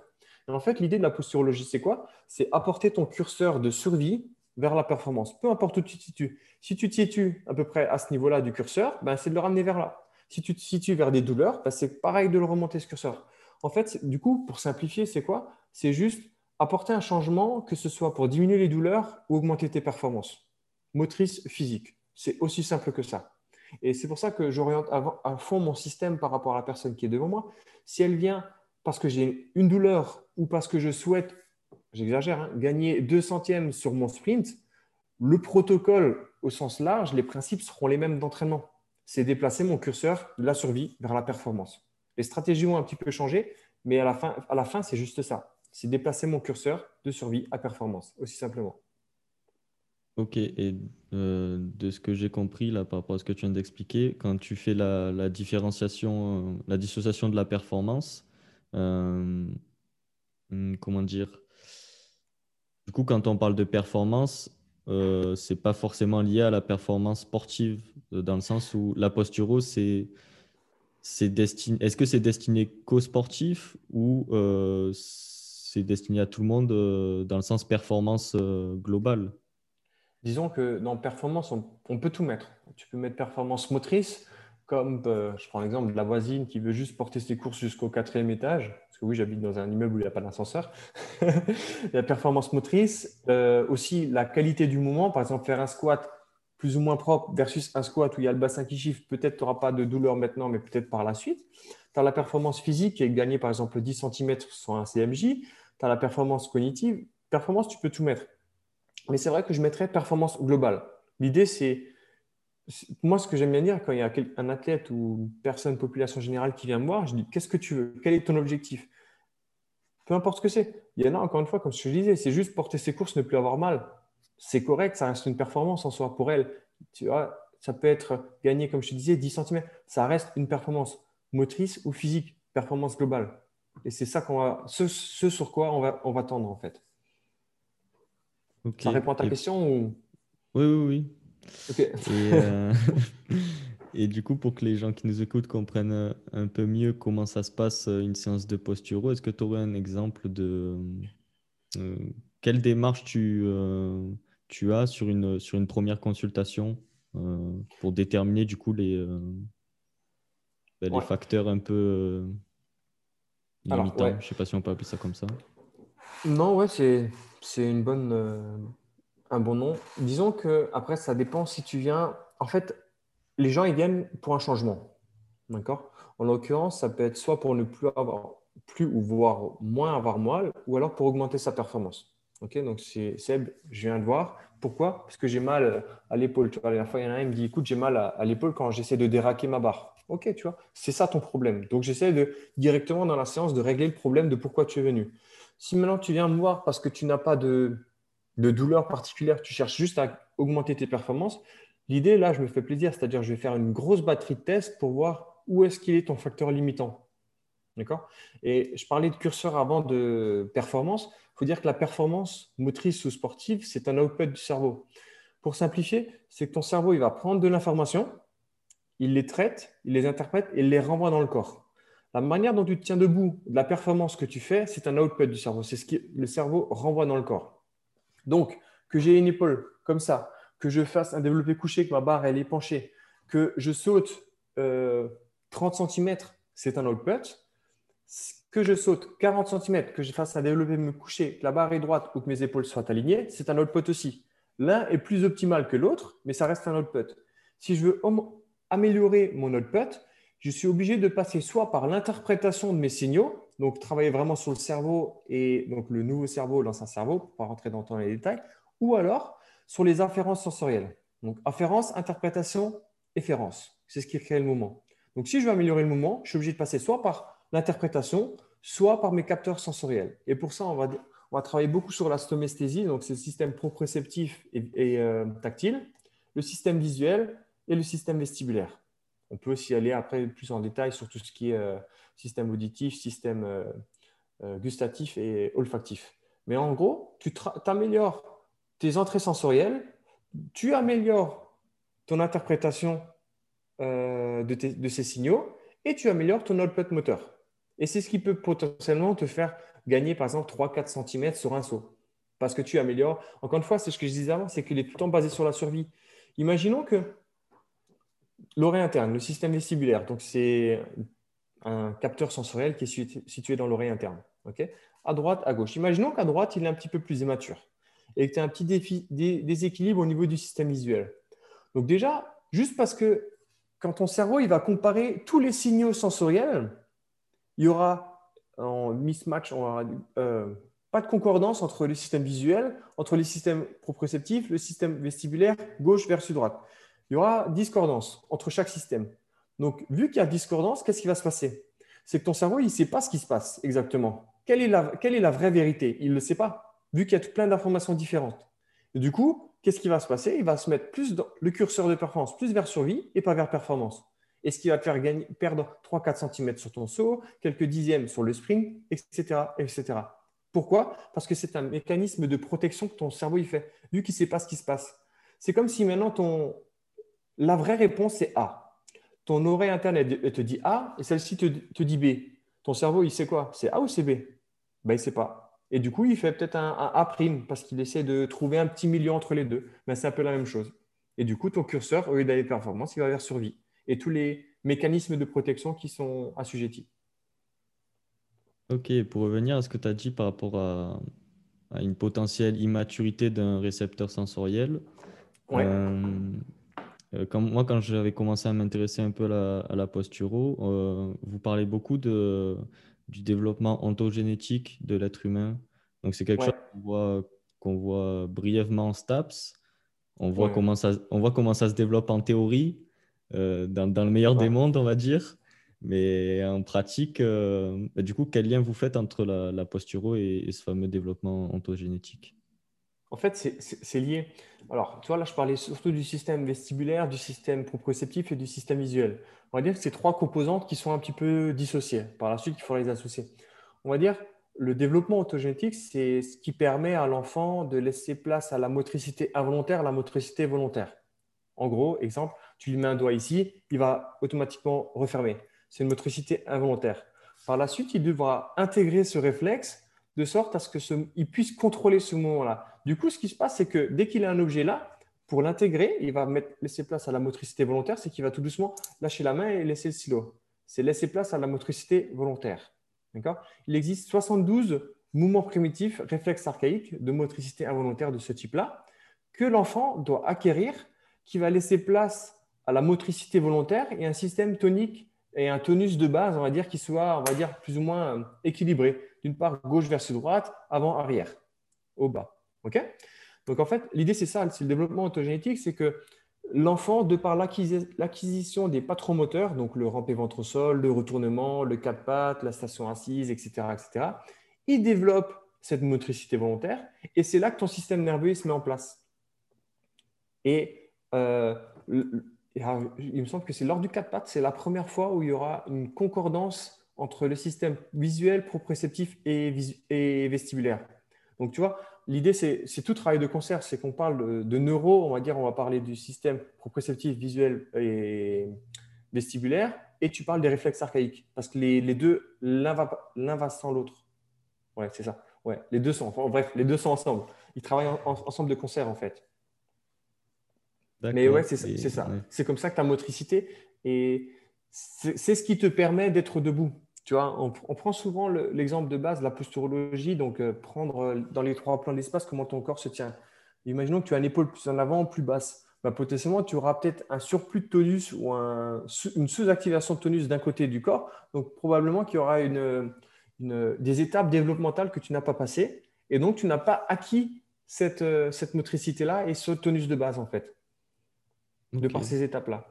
Et en fait, l'idée de la posturologie, c'est quoi? C'est apporter ton curseur de survie vers la performance, peu importe où tu te situes. Si tu te situes à peu près à ce niveau-là du curseur, ben, c'est de le ramener vers là. Si tu te situes vers des douleurs, ben, c'est pareil de le remonter ce curseur. En fait, du coup, pour simplifier, c'est quoi? C'est juste apporter un changement, que ce soit pour diminuer les douleurs ou augmenter tes performances motrices physiques. C'est aussi simple que ça. Et c'est pour ça que j'oriente à fond mon système par rapport à la personne qui est devant moi. Si elle vient parce que j'ai une douleur ou parce que je souhaite, j'exagère, hein, gagner deux centièmes sur mon sprint, le protocole au sens large, les principes seront les mêmes d'entraînement. C'est déplacer mon curseur de la survie vers la performance. Les stratégies vont un petit peu changer, mais à la fin, à la fin c'est juste ça. C'est déplacer mon curseur de survie à performance, aussi simplement. Ok, et euh, de ce que j'ai compris là par rapport à ce que tu viens d'expliquer, quand tu fais la, différenciation, euh, la dissociation de la performance, euh, hmm, comment dire Du coup, quand on parle de performance, euh, c'est pas forcément lié à la performance sportive, dans le sens où la posturo, c'est destiné. Est-ce que c'est destiné qu'aux sportifs ou c'est destiné à tout le monde dans le sens performance globale? Disons que dans performance, on, peut tout mettre. Tu peux mettre performance motrice, comme je prends l'exemple de la voisine qui veut juste porter ses courses jusqu'au quatrième étage. Parce que oui, j'habite dans un immeuble où il n'y a pas d'ascenseur. la performance motrice, aussi la qualité du mouvement, par exemple faire un squat plus ou moins propre versus un squat où il y a le bassin qui chiffre, peut-être tu n'auras pas de douleur maintenant, mais peut-être par la suite. Tu as la performance physique qui est gagnée par exemple 10 cm sur un CMJ. Tu as la performance cognitive. Performance, tu peux tout mettre. Mais c'est vrai que je mettrais performance globale. L'idée, c'est. Moi, ce que j'aime bien dire quand il y a un athlète ou une personne, population générale qui vient me voir, je dis Qu'est-ce que tu veux? Quel est ton objectif? Peu importe ce que c'est. Il y en a, encore une fois, comme je te disais, c'est juste porter ses courses, ne plus avoir mal c'est correct, ça reste une performance en soi pour elle. Tu vois, ça peut être gagné, comme je te disais, 10 cm. Ça reste une performance motrice ou physique, performance globale. Et c'est ça qu'on va, ce, sur quoi on va, on va tendre en fait. Ça répond à ta question ou... Oui, oui, oui. Euh, et, du coup, pour que les gens qui nous écoutent comprennent un peu mieux comment ça se passe une séance de posturo, est-ce que tu aurais un exemple de euh, quelle démarche tu, euh, tu as sur une, sur une première consultation euh, pour déterminer du coup les, euh, ben, les facteurs un peu euh, limitants? Je ne sais pas si on peut appeler ça comme ça. Non, ouais, c'est, c'est une bonne, un bon nom. Disons que après, ça dépend si tu viens. En fait, les gens ils viennent pour un changement. D'accord? En l'occurrence, ça peut être soit pour ne plus avoir plus ou voire moins avoir mal, ou alors pour augmenter sa performance. Ok, donc c'est Seb, je viens de voir. Pourquoi? Parce que j'ai mal à l'épaule. Tu vois, la dernière fois, il y en a un qui me dit écoute, j'ai mal à, l'épaule quand j'essaie de déraquer ma barre. Ok, tu vois, c'est ça ton problème. Donc j'essaie de directement dans la séance de régler le problème de pourquoi tu es venu. Si maintenant tu viens me voir parce que tu n'as pas de, douleur particulière, tu cherches juste à augmenter tes performances, l'idée là, je me fais plaisir, c'est-à-dire je vais faire une grosse batterie de tests pour voir où est-ce qu'il est ton facteur limitant. D'accord? Et je parlais de curseur avant de performance faut dire que la performance motrice ou sportive, c'est un output du cerveau. Pour simplifier, c'est que ton cerveau, il va prendre de l'information, il les traite, il les interprète et il les renvoie dans le corps. La manière dont tu te tiens debout, la performance que tu fais, c'est un output du cerveau. C'est ce que le cerveau renvoie dans le corps. Donc, que j'ai une épaule comme ça, que je fasse un développé couché, que ma barre elle est penchée, que je saute 30 euh, cm, c'est un output que je saute 40 cm, que je fasse un développé me coucher, que la barre est droite ou que mes épaules soient alignées, c'est un output aussi. L'un est plus optimal que l'autre, mais ça reste un output. Si je veux améliorer mon output, je suis obligé de passer soit par l'interprétation de mes signaux, donc travailler vraiment sur le cerveau et donc le nouveau cerveau un cerveau, pour pas rentrer dans les détails, ou alors sur les inférences sensorielles. Donc inférence, interprétation, efférence. C'est ce qui crée le mouvement. Donc si je veux améliorer le mouvement, je suis obligé de passer soit par l'interprétation, soit par mes capteurs sensoriels. Et pour ça, on va, on va travailler beaucoup sur la stomesthésie, donc c'est le système proprioceptif et, euh, tactile, le système visuel et le système vestibulaire. On peut aussi aller après plus en détail sur tout ce qui est euh, système auditif, système euh, gustatif et olfactif. Mais en gros, tu améliores tes entrées sensorielles, tu améliores ton interprétation de, de, ces signaux et tu améliores ton output moteur. Et c'est ce qui peut potentiellement te faire gagner, par exemple, 3-4 cm sur un saut. Parce que tu améliores. Encore une fois, c'est ce que je disais avant, c'est qu'il est tout le temps basé sur la survie. Imaginons que l'oreille interne, le système vestibulaire, donc c'est un capteur sensoriel qui est situé dans l'oreille interne. à droite, à gauche. Imaginons qu'à droite, il est un petit peu plus immature et que tu as un petit déséquilibre au niveau du système visuel. Donc déjà, juste parce que quand ton cerveau il va comparer tous les signaux sensoriels, il y aura en mismatch, euh, pas de concordance entre le système visuel, entre les systèmes proprioceptifs, le système vestibulaire, gauche versus droite. Il y aura discordance entre chaque système. Donc, vu qu'il y a discordance, qu'est-ce qui va se passer? C'est que ton cerveau, il ne sait pas ce qui se passe exactement. Quelle est la, vraie vérité? Il ne le sait pas, vu qu'il y a plein d'informations différentes. Du coup, qu'est-ce qui va se passer? Il va se mettre plus dans le curseur de performance, plus vers survie et pas vers performance et ce qui va te faire perdre 3-4 cm sur ton saut, quelques dixièmes sur le sprint, etc., etc. Pourquoi? Parce que c'est un mécanisme de protection que ton cerveau il fait, vu qu'il ne sait pas ce qui se passe. C'est comme si maintenant ton... la vraie réponse c'est A. Ton oreille interne elle te dit A et celle-ci te, te, dit B. Ton cerveau il sait quoi? C'est A ou c'est B? Ben, Il ne sait pas. Et du coup, il fait peut-être un, un, A' parce qu'il essaie de trouver un petit milieu entre les deux. Mais c'est un peu la même chose. Et du coup, ton curseur, au lieu d'aller performance, il va vers survie. Et tous les mécanismes de protection qui sont assujettis. Ok, pour revenir à ce que tu as dit par rapport à, une potentielle immaturité d'un récepteur sensoriel, euh, euh, moi, quand j'avais commencé à m'intéresser un peu à la, posturo, euh, vous parlez beaucoup de, du développement ontogénétique de l'être humain. Donc, c'est quelque chose qu'on voit, brièvement en STAPS. On voit, comment ça, on voit comment ça se développe en théorie, dans, dans, le meilleur des mondes, on va dire. Mais en pratique, euh, bah, du coup, quel lien vous faites entre la, posturo et, ce fameux développement ontogénétique? En fait, c'est lié. Alors, tu vois, là, je parlais surtout du système vestibulaire, du système proprioceptif et du système visuel. On va dire que c'est trois composantes qui sont un petit peu dissociées. Par la suite, il faudra les associer. On va dire le développement ontogénétique, c'est ce qui permet à l'enfant de laisser place à la motricité involontaire, la motricité volontaire. En gros, exemple, tu lui mets un doigt ici, il va automatiquement refermer c'est une motricité involontaire. Par la suite, il devra intégrer ce réflexe de sorte à ce qu'il puisse contrôler ce moment-là. Du coup, ce qui se passe, c'est que dès qu'il a un objet là, pour l'intégrer, il va mettre, laisser place à la motricité volontaire, c'est qu'il va tout doucement lâcher la main et laisser le stylo. C'est laisser place à la motricité volontaire. Il existe 72 mouvements primitifs, réflexes archaïques de motricité involontaire de ce type-là, que l'enfant doit acquérir, qui va laisser place à la motricité volontaire et un système tonique et un tonus de base, on va dire, qui soit, on va dire, plus ou moins euh, équilibré. D'une part, gauche versus droite, avant, arrière, au bas. OK? Donc, en fait, l'idée, c'est ça, c'est le développement autogénétique, c'est que l'enfant, de par l'acquisition des patrons moteurs, donc le rampé ventre au sol, le retournement, le quatre pattes, la station assise, etc., etc., il développe cette motricité volontaire et c'est là que ton système nerveux se met en place. Et euh, il me semble que c'est lors du 4 pattes, c'est la première fois où il y aura une concordance entre le système visuel, proprioceptif et vestibulaire. Donc, tu vois, l'idée, c'est tout travail de concert. C'est qu'on parle de, neuro, on va dire, on va parler du système proprioceptif, visuel et vestibulaire, et tu parles des réflexes archaïques. Parce que les, deux, l'un va, va, sans l'autre. Ouais, c'est ça. Ouais, les deux sont, bref, les deux sont ensemble. Ils travaillent ensemble de concert, en fait. Mais ouais, c'est ça. C'est comme ça que ta motricité, et c'est ce qui te permet d'être debout. Tu vois, on, prend souvent l'exemple de base, la posturologie, donc euh, prendre euh, dans les trois plans de l'espace comment ton corps se tient. Imaginons que tu as une épaule plus en avant, plus basse. Bah, potentiellement, tu auras peut-être un surplus de tonus ou une sous-activation de tonus d'un côté du corps. Donc, probablement qu'il y aura une, des étapes développementales que tu n'as pas passées. Et donc, tu n'as pas acquis cette, euh, cette motricité-là et ce tonus de base, en fait de par ces étapes-là.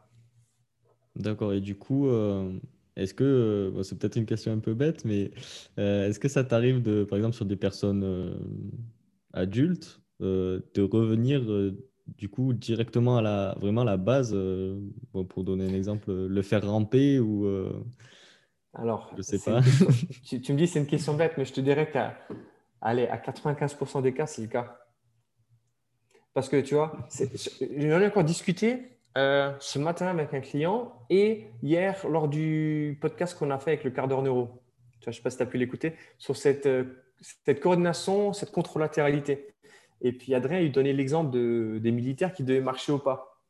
D'accord. Et du coup, euh, est-ce que, euh, c'est peut-être une question un peu bête, mais euh, est-ce que ça t'arrive de, par exemple, sur des personnes adultes, de revenir du coup directement à la, vraiment à la base, pour donner un exemple, le faire ramper ou alors, je sais pas. tu, tu, me dis c'est une question bête, mais je te dirais qu'à allez, à 95% des cas, c'est le cas. Parce que tu vois, j'en ai encore discuté euh, ce matin avec un client et hier lors du podcast qu'on a fait avec le quart d'heure neuro. je ne sais pas si tu as pu l'écouter, sur cette, euh, coordination, cette contre-latéralité. Et puis Adrien, il donnait l'exemple de, des militaires qui devaient marcher au pas.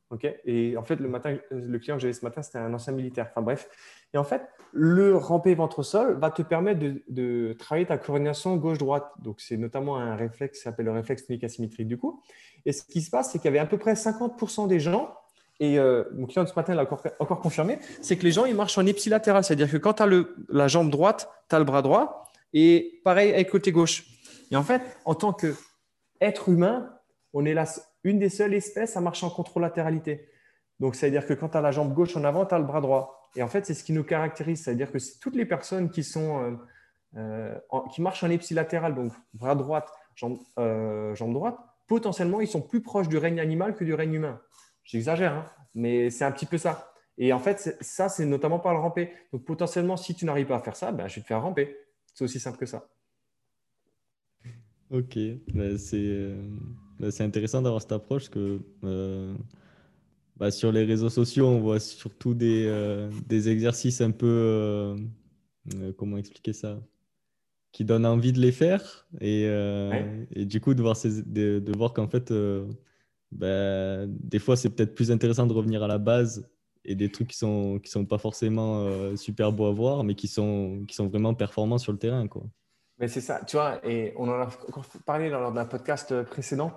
et en fait, le, matin, le client que j'avais ce matin, c'était un ancien militaire. Enfin bref. Et en fait, le ramper ventre-sol va te permettre de, de travailler ta coordination gauche-droite. Donc, c'est notamment un réflexe qui s'appelle le réflexe tonique asymétrique du coup. Et ce qui se passe, c'est qu'il y avait à peu près 50% des gens, et euh, mon client de ce matin l'a encore, confirmé, c'est que les gens, ils marchent en ipsilatéral. C'est-à-dire que quand tu as la jambe droite, tu as le bras droit, et pareil avec côté gauche. Et en fait, en tant qu'être humain, on est la, une des seules espèces à marcher en contre-latéralité. Donc, c'est-à-dire que quand tu as la jambe gauche en avant, tu as le bras droit. Et en fait, c'est ce qui nous caractérise. C'est-à-dire que toutes les personnes qui, sont, euh, euh, qui marchent en ipsilatéral, donc bras droite, jambe, jambe droite, potentiellement, ils sont plus proches du règne animal que du règne humain. J'exagère, hein, mais c'est un petit peu ça. Et en fait, ça, c'est notamment par le ramper. Donc, potentiellement, si tu n'arrives pas à faire ça, ben, je vais te faire ramper. C'est aussi simple que ça. Ok, bah, c'est intéressant d'avoir cette approche que bah, sur les réseaux sociaux, on voit surtout des, des exercices un peu, comment expliquer ça, qui donnent envie de les faire et, et du coup de voir, ces, de, de voir qu'en fait, bah, des fois c'est peut-être plus intéressant de revenir à la base et des trucs qui sont qui sont pas forcément euh, super beaux à voir, mais qui sont qui sont vraiment performants sur le terrain, quoi. Mais c'est ça, tu vois, et on en a encore parlé lors d'un podcast précédent.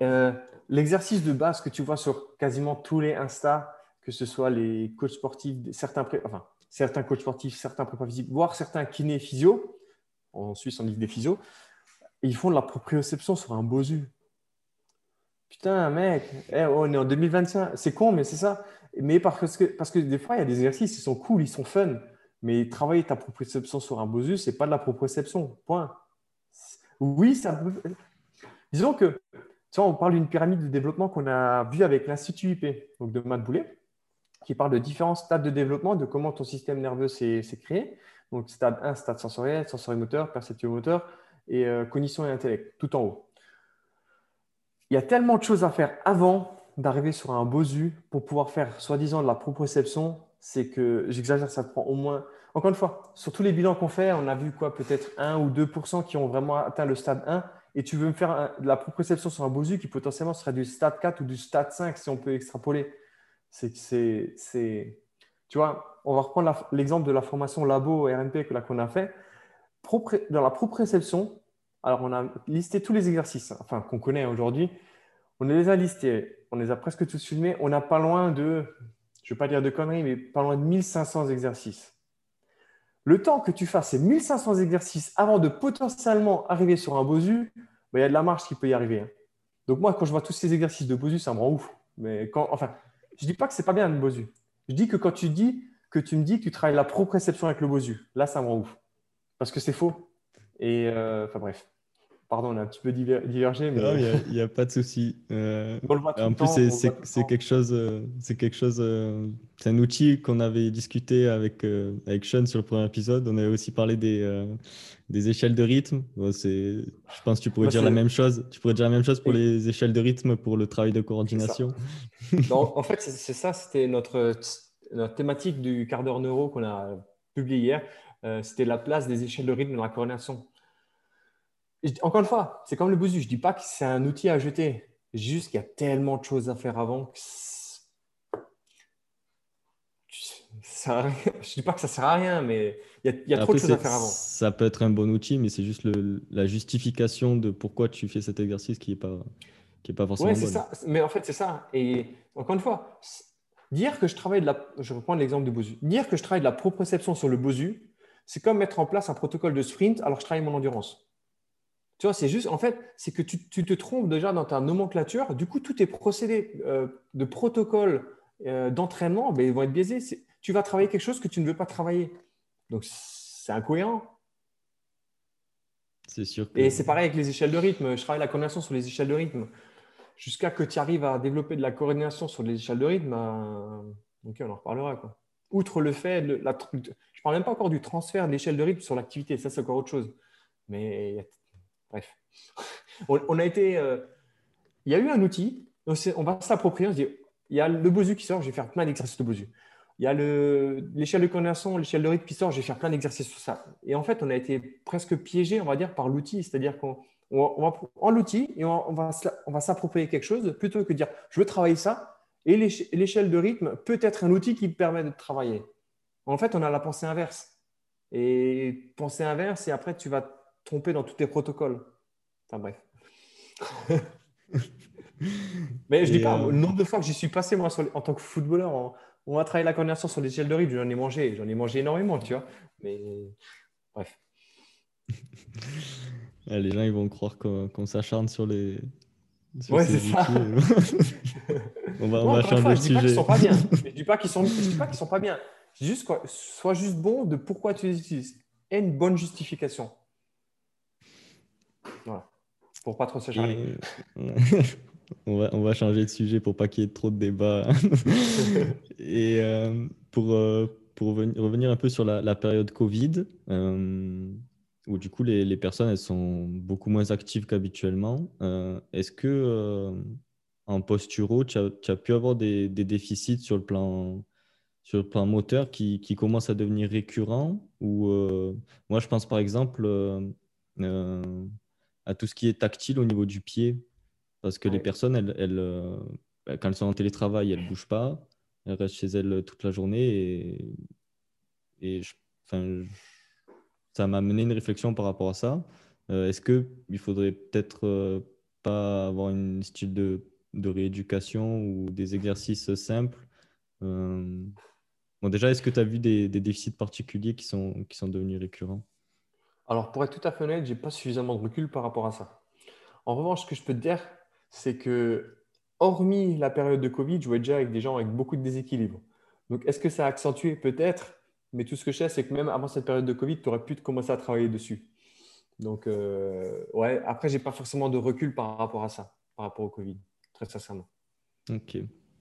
Euh, l'exercice de base que tu vois sur quasiment tous les Insta, que ce soit les coachs sportifs, certains, enfin, certains coachs sportifs, certains prépa physiques, voire certains kinés physio, en Suisse on dit des physio, ils font de la proprioception sur un bosu. Putain, mec, eh, on est en 2025, c'est con, mais c'est ça. Mais parce que, parce que des fois, il y a des exercices, ils sont cool, ils sont fun. Mais travailler ta proprioception sur un bosu, ce n'est pas de la proprioception. Point. Oui, ça peut. Disons que, tu vois, on parle d'une pyramide de développement qu'on a vue avec l'Institut IP, donc de Matt Boulet, qui parle de différents stades de développement, de comment ton système nerveux s'est créé. Donc, stade 1, stade sensoriel, sensorimoteur, perceptio-moteur et euh, cognition et intellect, tout en haut. Il y a tellement de choses à faire avant d'arriver sur un bosu pour pouvoir faire soi-disant de la proprioception, c'est que j'exagère, ça prend au moins. Encore une fois, sur tous les bilans qu'on fait, on a vu quoi Peut-être 1 ou 2% qui ont vraiment atteint le stade 1. Et tu veux me faire de la proprioception sur un bosu qui potentiellement serait du stade 4 ou du stade 5 si on peut extrapoler. C'est c'est. Tu vois, on va reprendre l'exemple de la formation labo RNP que qu'on a fait. Dans la proprioception, alors on a listé tous les exercices, enfin qu'on connaît aujourd'hui. On les a listés, on les a presque tous filmés. On n'a pas loin de, je ne vais pas dire de conneries, mais pas loin de 1500 exercices. Le temps que tu fasses ces 1500 exercices avant de potentiellement arriver sur un Bosu, bah, il y a de la marge qui peut y arriver. Hein. Donc moi, quand je vois tous ces exercices de Bosu, ça me rend ouf. Mais enfin, je ne dis pas que ce n'est pas bien le Bosu. Je dis que quand tu dis que tu me dis que tu travailles la proprioception avec le Bosu, là, ça me rend ouf. Parce que c'est faux. Et euh, enfin bref. Pardon, on a un petit peu divergé. Mais... Non, il n'y a, pas de souci. Euh, en plus, c'est quelque chose, euh, c'est quelque chose, euh, c'est un outil qu'on avait discuté avec, avec Sean sur le premier épisode. On avait aussi parlé des, des échelles de rythme. je pense que tu pourrais dire la même chose. Tu pourrais dire la même chose pour les échelles de rythme pour le travail de coordination. en fait, c'est ça, c'était notre, notre thématique du quart d'heure neuro qu'on a publié hier. C'était la place des échelles de rythme dans la coordination encore une fois, c'est comme le bosu. Je ne dis pas que c'est un outil à jeter. Juste qu'il y a tellement de choses à faire avant que ça... je ne dis pas que ça ne sert à rien, mais il y a, trop de choses à faire avant. Ça peut être un bon outil, mais c'est juste la justification de pourquoi tu fais cet exercice qui n'est pas, qui est pas forcément ouais, Ça. Mais en fait, c'est ça. Et encore une fois, dire que je travaille de la... Je reprends l'exemple du bosu. Dire que je travaille de la proprioception sur le bosu, c'est comme mettre en place un protocole de sprint alors que je travaille mon endurance. Tu vois, c'est juste, en fait, c'est que tu, te trompes déjà dans ta nomenclature. Du coup, tous tes procédés euh, de protocole euh, d'entraînement ben, ils vont être biaisés. Tu vas travailler quelque chose que tu ne veux pas travailler. Donc, c'est incohérent. C'est sûr. Et c'est pareil avec les échelles de rythme. Je travaille la coordination sur les échelles de rythme. Jusqu'à que tu arrives à développer de la coordination sur les échelles de rythme, ben, ok, on en reparlera. Quoi. Outre le fait, je ne parle même pas encore du transfert de l'échelle de rythme sur l'activité. Ça, c'est encore autre chose. Mais Bref. On, a été. Euh, il y a eu un outil, on va s'approprier, on se dit il y a le Bosu qui sort, je vais faire plein d'exercices de Bosu. Il y a l'échelle de condensation, l'échelle de rythme qui sort, je vais faire plein d'exercices sur ça. Et en fait, on a été presque piégé, on va dire, par l'outil. C'est-à-dire qu'on va prendre l'outil et on, va, on va s'approprier quelque chose plutôt que de dire je veux travailler ça. Et l'échelle de rythme peut être un outil qui permet de travailler. En fait, on a la pensée inverse. Et pensée inverse, et après, tu vas tromper dans tous tes protocoles. Enfin bref. Mais je dis pas, euh, le nombre de fois que j'y suis passé, moi, en tant que footballeur, on, a travaillé la coordination sur l'échelle de rythme, j'en ai mangé, j'en ai mangé énormément, tu vois. Mais bref. les gens, ils vont croire qu'on s'acharne sur les. ouais, c'est ça. on va, on va changer de sujet. Sont pas bien. Je dis pas qu'ils sont, je dis pas qu'ils sont pas bien. juste quoi, sois juste bon de pourquoi tu les utilises et une bonne justification. Voilà. Pour pas trop s'acharner. on, va, on va changer de sujet pour pas qu'il y ait trop de débats. Et euh, pour, euh, pour revenir un peu sur la, période Covid, euh, où du coup les, personnes elles sont beaucoup moins actives qu'habituellement. Est-ce que en posturo, tu as, pu avoir des, déficits sur le plan, sur le plan moteur qui, qui commencent à devenir récurrents ou, Moi, je pense par exemple à tout ce qui est tactile au niveau du pied. Parce que les personnes, elles, elles, bah, quand elles sont en télétravail, elles ne bougent pas. Elles restent chez elles toute la journée. Et, et je, enfin, ça m'a mené une réflexion par rapport à ça. Euh, est-ce qu'il faudrait peut-être euh, pas avoir une style de, de, rééducation ou des exercices simples euh, bon, Déjà, est-ce que tu as vu des, déficits particuliers qui sont, qui sont devenus récurrents? Alors, pour être tout à fait honnête, je n'ai pas suffisamment de recul par rapport à ça. En revanche, ce que je peux te dire, c'est que, hormis la période de Covid, je jouais déjà avec des gens avec beaucoup de déséquilibre. Donc, est-ce que ça a accentué? Peut-être. Mais tout ce que je sais, c'est que même avant cette période de Covid, tu aurais pu commencer à travailler dessus. Donc, euh, ouais, après, je n'ai pas forcément de recul par rapport à ça, par rapport au Covid, très sincèrement. Ok.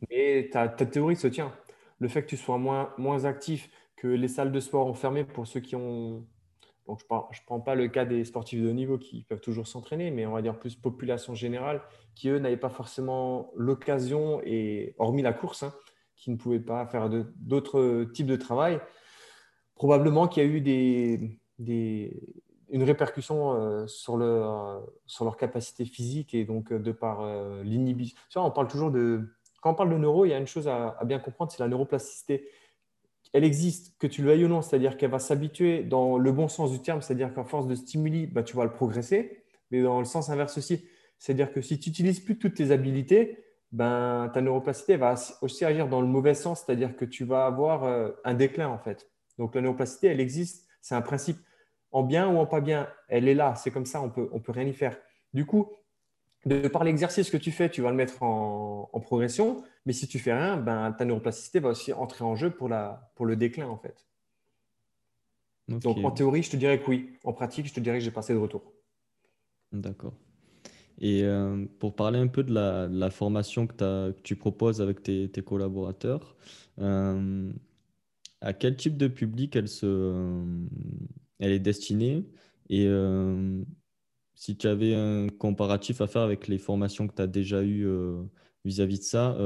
Mais ta, ta théorie se tient. Le fait que tu sois moins, moins actif, que les salles de sport ont fermé pour ceux qui ont. Donc, je ne prends, je prends pas le cas des sportifs de haut niveau qui peuvent toujours s'entraîner, mais on va dire plus population générale, qui eux n'avaient pas forcément l'occasion, et hormis la course, hein, qui ne pouvaient pas faire d'autres types de travail probablement qu'il y a eu des, une répercussion euh, sur, le, euh, sur leur capacité physique et donc euh, de par l'inhibition. On parle toujours de. Quand on parle de neuro, il y a une chose à, bien comprendre c'est la neuroplasticité. Elle existe, que tu le veuilles ou non, c'est-à-dire qu'elle va s'habituer dans le bon sens du terme, c'est-à-dire qu'à force de stimuli, bah, tu vas le progresser, mais dans le sens inverse aussi. C'est-à-dire que si tu n'utilises plus toutes tes habilités, ben, ta neuroplasticité va aussi agir dans le mauvais sens, c'est-à-dire que tu vas avoir un déclin en fait. Donc la néoplasticité, elle existe, c'est un principe. En bien ou en pas bien, elle est là, c'est comme ça, on peut, on peut rien y faire. Du coup, de par l'exercice que tu fais, tu vas le mettre en, progression, mais si tu fais rien, ben, ta neuroplasticité va aussi entrer en jeu pour, la, pour le déclin en fait. Donc en théorie, je te dirais que oui. En pratique, je te dirais que j'ai passé de retour. D'accord. Et euh, pour parler un peu de la, formation que, tu proposes avec tes, collaborateurs, euh, à quel type de public elle, se, elle est destinée et euh, si tu avais un comparatif à faire avec les formations que tu as déjà eues euh, vis-à-vis de ça,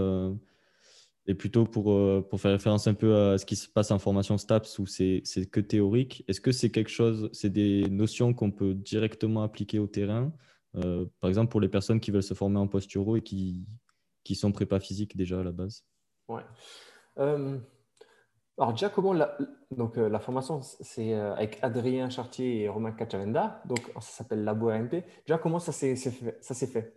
et plutôt pour, pour faire référence un peu à ce qui se passe en formation STAPS où c'est que théorique, est-ce que c'est quelque chose, c'est des notions qu'on peut directement appliquer au terrain Par exemple, pour les personnes qui veulent se former en posturo et qui, qui sont prépa physique déjà à la base? Ouais. Alors déjà, comment la, donc, euh, la formation, c'est euh, avec Adrien Chartier et Romain Cachavenda, donc ça s'appelle Labo RMP. Déjà, comment ça s'est fait,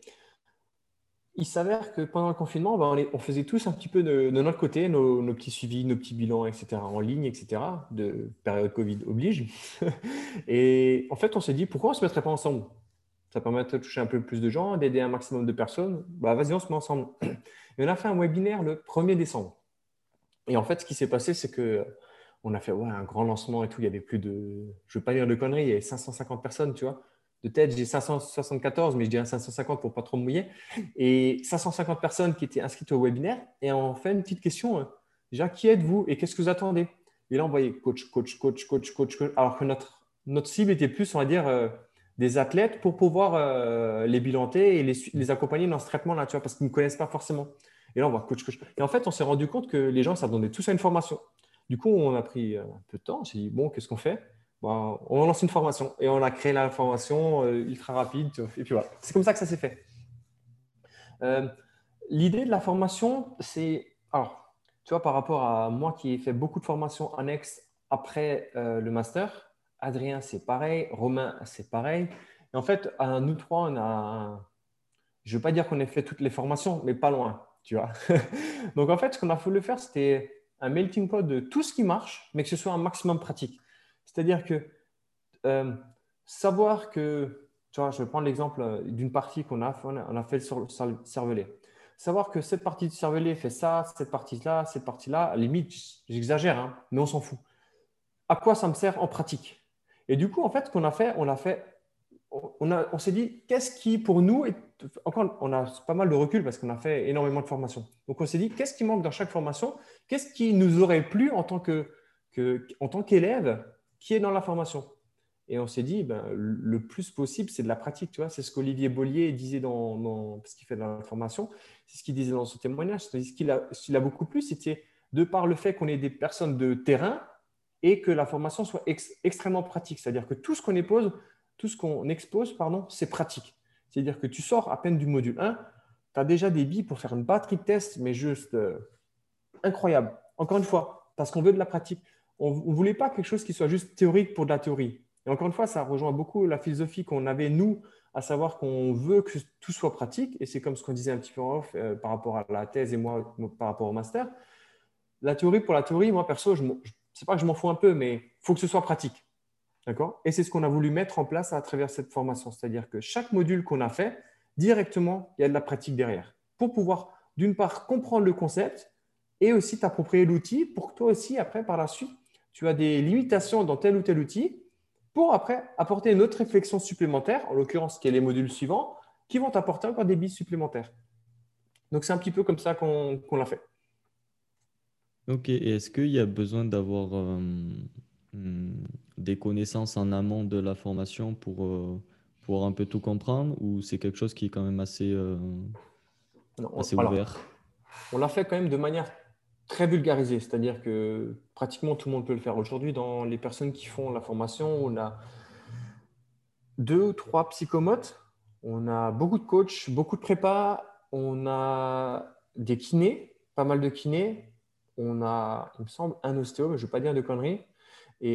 Il s'avère que pendant le confinement, ben, on, faisait tous un petit peu de, notre côté nos, petits suivis, nos petits bilans, etc., en ligne, etc., de période Covid oblige. et en fait, on s'est dit, pourquoi on ne se mettrait pas ensemble? Ça permettrait de toucher un peu plus de gens, d'aider un maximum de personnes. Bah, vas-y, on se met ensemble. Et on a fait un webinaire le 1er décembre. Et en fait, ce qui s'est passé, c'est que on a fait un grand lancement et tout. Il y avait plus de, je veux pas dire de conneries, il y avait 550 personnes, tu vois. De tête, j'ai 574, mais je dirais 550 pour pas trop mouiller. Et 550 personnes qui étaient inscrites au webinaire. Et on fait une petite question. Déjà, qui êtes-vous et qu'est-ce que vous attendez? Et là, on voyait coach, coach, coach, coach, coach, coach. Alors que notre, notre cible était plus, on va dire, euh, des athlètes pour pouvoir euh, les bilanter et les, les accompagner dans ce traitement-là, tu vois, parce qu'ils ne connaissent pas forcément. Et là, on voit coach, coach. Et en fait, on s'est rendu compte que les gens s'attendaient tous à une formation. Du coup, on a pris un peu de temps. On s'est dit, bon, qu'est-ce qu'on fait? Bon, On lance une formation. Et on a créé la formation euh, ultra rapide. Et puis voilà. C'est comme ça que ça s'est fait. Euh, l'idée de la formation, c'est. Alors, tu vois, par rapport à moi qui ai fait beaucoup de formations annexes après euh, le master, Adrien, c'est pareil. Romain, c'est pareil. Et en fait, nous trois, on a. Je ne veux pas dire qu'on ait fait toutes les formations, mais pas loin tu vois. Donc, en fait, ce qu'on a voulu faire, c'était un melting pot de tout ce qui marche, mais que ce soit un maximum pratique. C'est-à-dire que euh, savoir que, tu vois, je vais prendre l'exemple d'une partie qu'on a, on a fait sur le cervelet. Savoir que cette partie du cervelet fait ça, cette partie-là, cette partie-là, à la limite, j'exagère, hein, mais on s'en fout. À quoi ça me sert en pratique? Et du coup, en fait, ce qu'on a fait, on l'a fait on, s'est dit, qu'est-ce qui pour nous, est, encore on a pas mal de recul parce qu'on a fait énormément de formations. Donc on s'est dit, qu'est-ce qui manque dans chaque formation? Qu'est-ce qui nous aurait plu en tant que, en tant qu'élève qui est dans la formation? Et on s'est dit, ben, le plus possible, c'est de la pratique. Tu vois, c'est ce qu'Olivier Bollier disait dans, dans parce qu'il fait de la formation, c'est ce qu'il disait dans son témoignage. Ce qu'il a, a, beaucoup plus, c'était de par le fait qu'on est des personnes de terrain et que la formation soit extrêmement pratique. C'est-à-dire que tout ce qu'on expose, tout ce qu'on expose, pardon, c'est pratique. C'est-à-dire que tu sors à peine du module 1, tu as déjà des billes pour faire une batterie de test, mais juste euh, incroyable. Encore une fois, parce qu'on veut de la pratique. On ne voulait pas quelque chose qui soit juste théorique pour de la théorie. Et encore une fois, ça rejoint beaucoup la philosophie qu'on avait, nous, à savoir qu'on veut que tout soit pratique. Et c'est comme ce qu'on disait un petit peu en off euh, par rapport à la thèse et moi par rapport au master. La théorie pour la théorie, moi perso, je ne sais pas que je m'en fous un peu, mais il faut que ce soit pratique. D'accord? Et c'est ce qu'on a voulu mettre en place à travers cette formation. C'est-à-dire que chaque module qu'on a fait, directement, il y a de la pratique derrière. Pour pouvoir, d'une part, comprendre le concept et aussi t'approprier l'outil pour que toi aussi, après, par la suite, tu as des limitations dans tel ou tel outil pour après apporter une autre réflexion supplémentaire, en l'occurrence qui est les modules suivants, qui vont t'apporter encore des billes supplémentaires. Donc c'est un petit peu comme ça qu'on l'a fait. Ok, et est-ce qu'il y a besoin d'avoir euh, des connaissances en amont de la formation pour euh, pouvoir un peu tout comprendre ou c'est quelque chose qui est quand même assez, euh, assez ouvert? On l'a fait quand même de manière très vulgarisé, c'est-à-dire que pratiquement tout le monde peut le faire. Aujourd'hui, dans les personnes qui font la formation, on a deux ou trois psychomotes, on a beaucoup de coachs, beaucoup de prépa, on a des kinés, pas mal de kinés, on a, il me semble, un ostéo, mais je ne vais pas dire de conneries.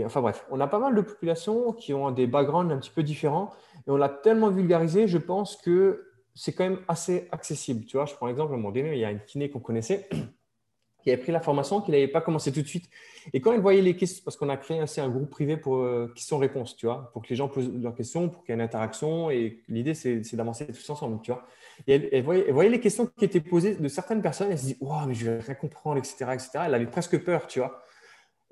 Enfin bref, on a pas mal de populations qui ont des backgrounds un petit peu différents et on l'a tellement vulgarisé, je pense que c'est quand même assez accessible. Tu vois, je prends l'exemple, à un moment donné, il y a une kiné qu'on connaissait qui avait pris la formation, qui n'avait pas commencé tout de suite. Et quand elle voyait les questions, parce qu'on a créé ainsi un groupe privé pour euh, questions-réponses, tu vois, pour que les gens posent leurs questions, pour qu'il y ait une interaction. Et l'idée, c'est d'avancer tous ensemble, tu vois. Et elle, voyait, les questions qui étaient posées de certaines personnes. Elle se dit, waouh, mais je vais rien comprendre, etc., etc. Elle avait presque peur, tu vois.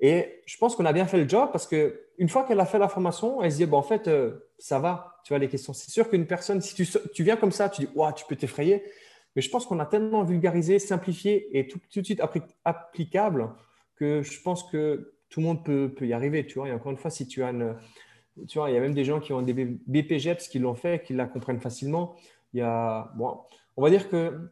Et je pense qu'on a bien fait le job parce que une fois qu'elle a fait la formation, elle se dit, bon, en fait, euh, ça va, tu vois, les questions. C'est sûr qu'une personne, si tu, tu, viens comme ça, tu dis, waouh, tu peux t'effrayer. Mais je pense qu'on a tellement vulgarisé, simplifié et tout, de suite applicable que je pense que tout le monde peut, y arriver. Tu vois. Et encore une fois, si tu as tu vois, il y a même des gens qui ont des BPGEPS qui l'ont fait, qui la comprennent facilement. Il y a, bon, on va dire que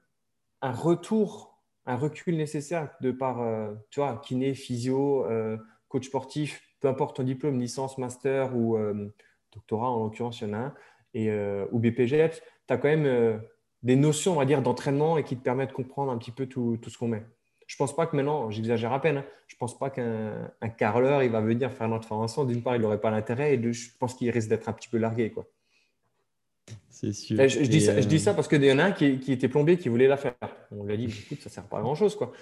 un retour, un recul nécessaire de par, euh, tu vois, kiné, physio, euh, coach sportif, peu importe ton diplôme, licence, master ou euh, doctorat, en l'occurrence, il y en a un, et, ou BPGEPS, tu as quand même des notions, on va dire, d'entraînement et qui te permettent de comprendre un petit peu tout, tout ce qu'on met. Je pense pas que maintenant, j'exagère à peine, hein, je pense pas qu'un un carleur, il va venir faire notre formation. D'une part, il n'aurait pas l'intérêt et je pense qu'il risque d'être un petit peu largué. Quoi. C'est sûr. je, dis ça, je, dis ça, parce qu'il y en a un qui, qui, était plombé qui voulait la faire. On lui a dit, écoute, ça ne sert pas à grand-chose. quoi.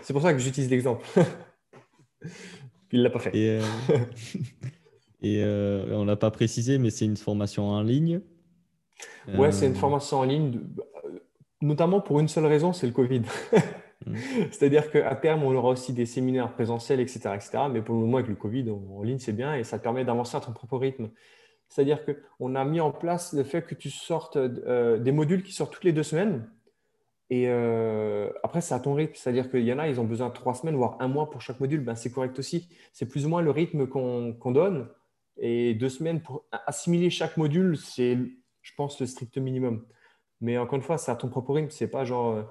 C'est pour ça que j'utilise l'exemple. il ne l'a pas fait. Et, euh, et euh, on ne l'a pas précisé, mais c'est une formation en ligne. Ouais, c'est une euh. formation en ligne, notamment pour une seule raison, c'est le Covid. Mm. C'est-à-dire qu'à terme, on aura aussi des séminaires présentiels, etc., etc. Mais pour le moment, avec le Covid, en ligne, c'est bien et ça te permet d'avancer à ton propre rythme. C'est-à-dire qu'on a mis en place le fait que tu sortes euh, des modules qui sortent toutes les deux semaines. Et euh, après, c'est à ton rythme. C'est-à-dire qu'il y en a, ils ont besoin de trois semaines, voire un mois pour chaque module. Ben, c'est correct aussi. C'est plus ou moins le rythme qu'on donne. Et deux semaines pour assimiler chaque module, c'est je pense, le strict minimum. Mais encore une fois, c'est à ton propre rythme. C'est pas genre euh,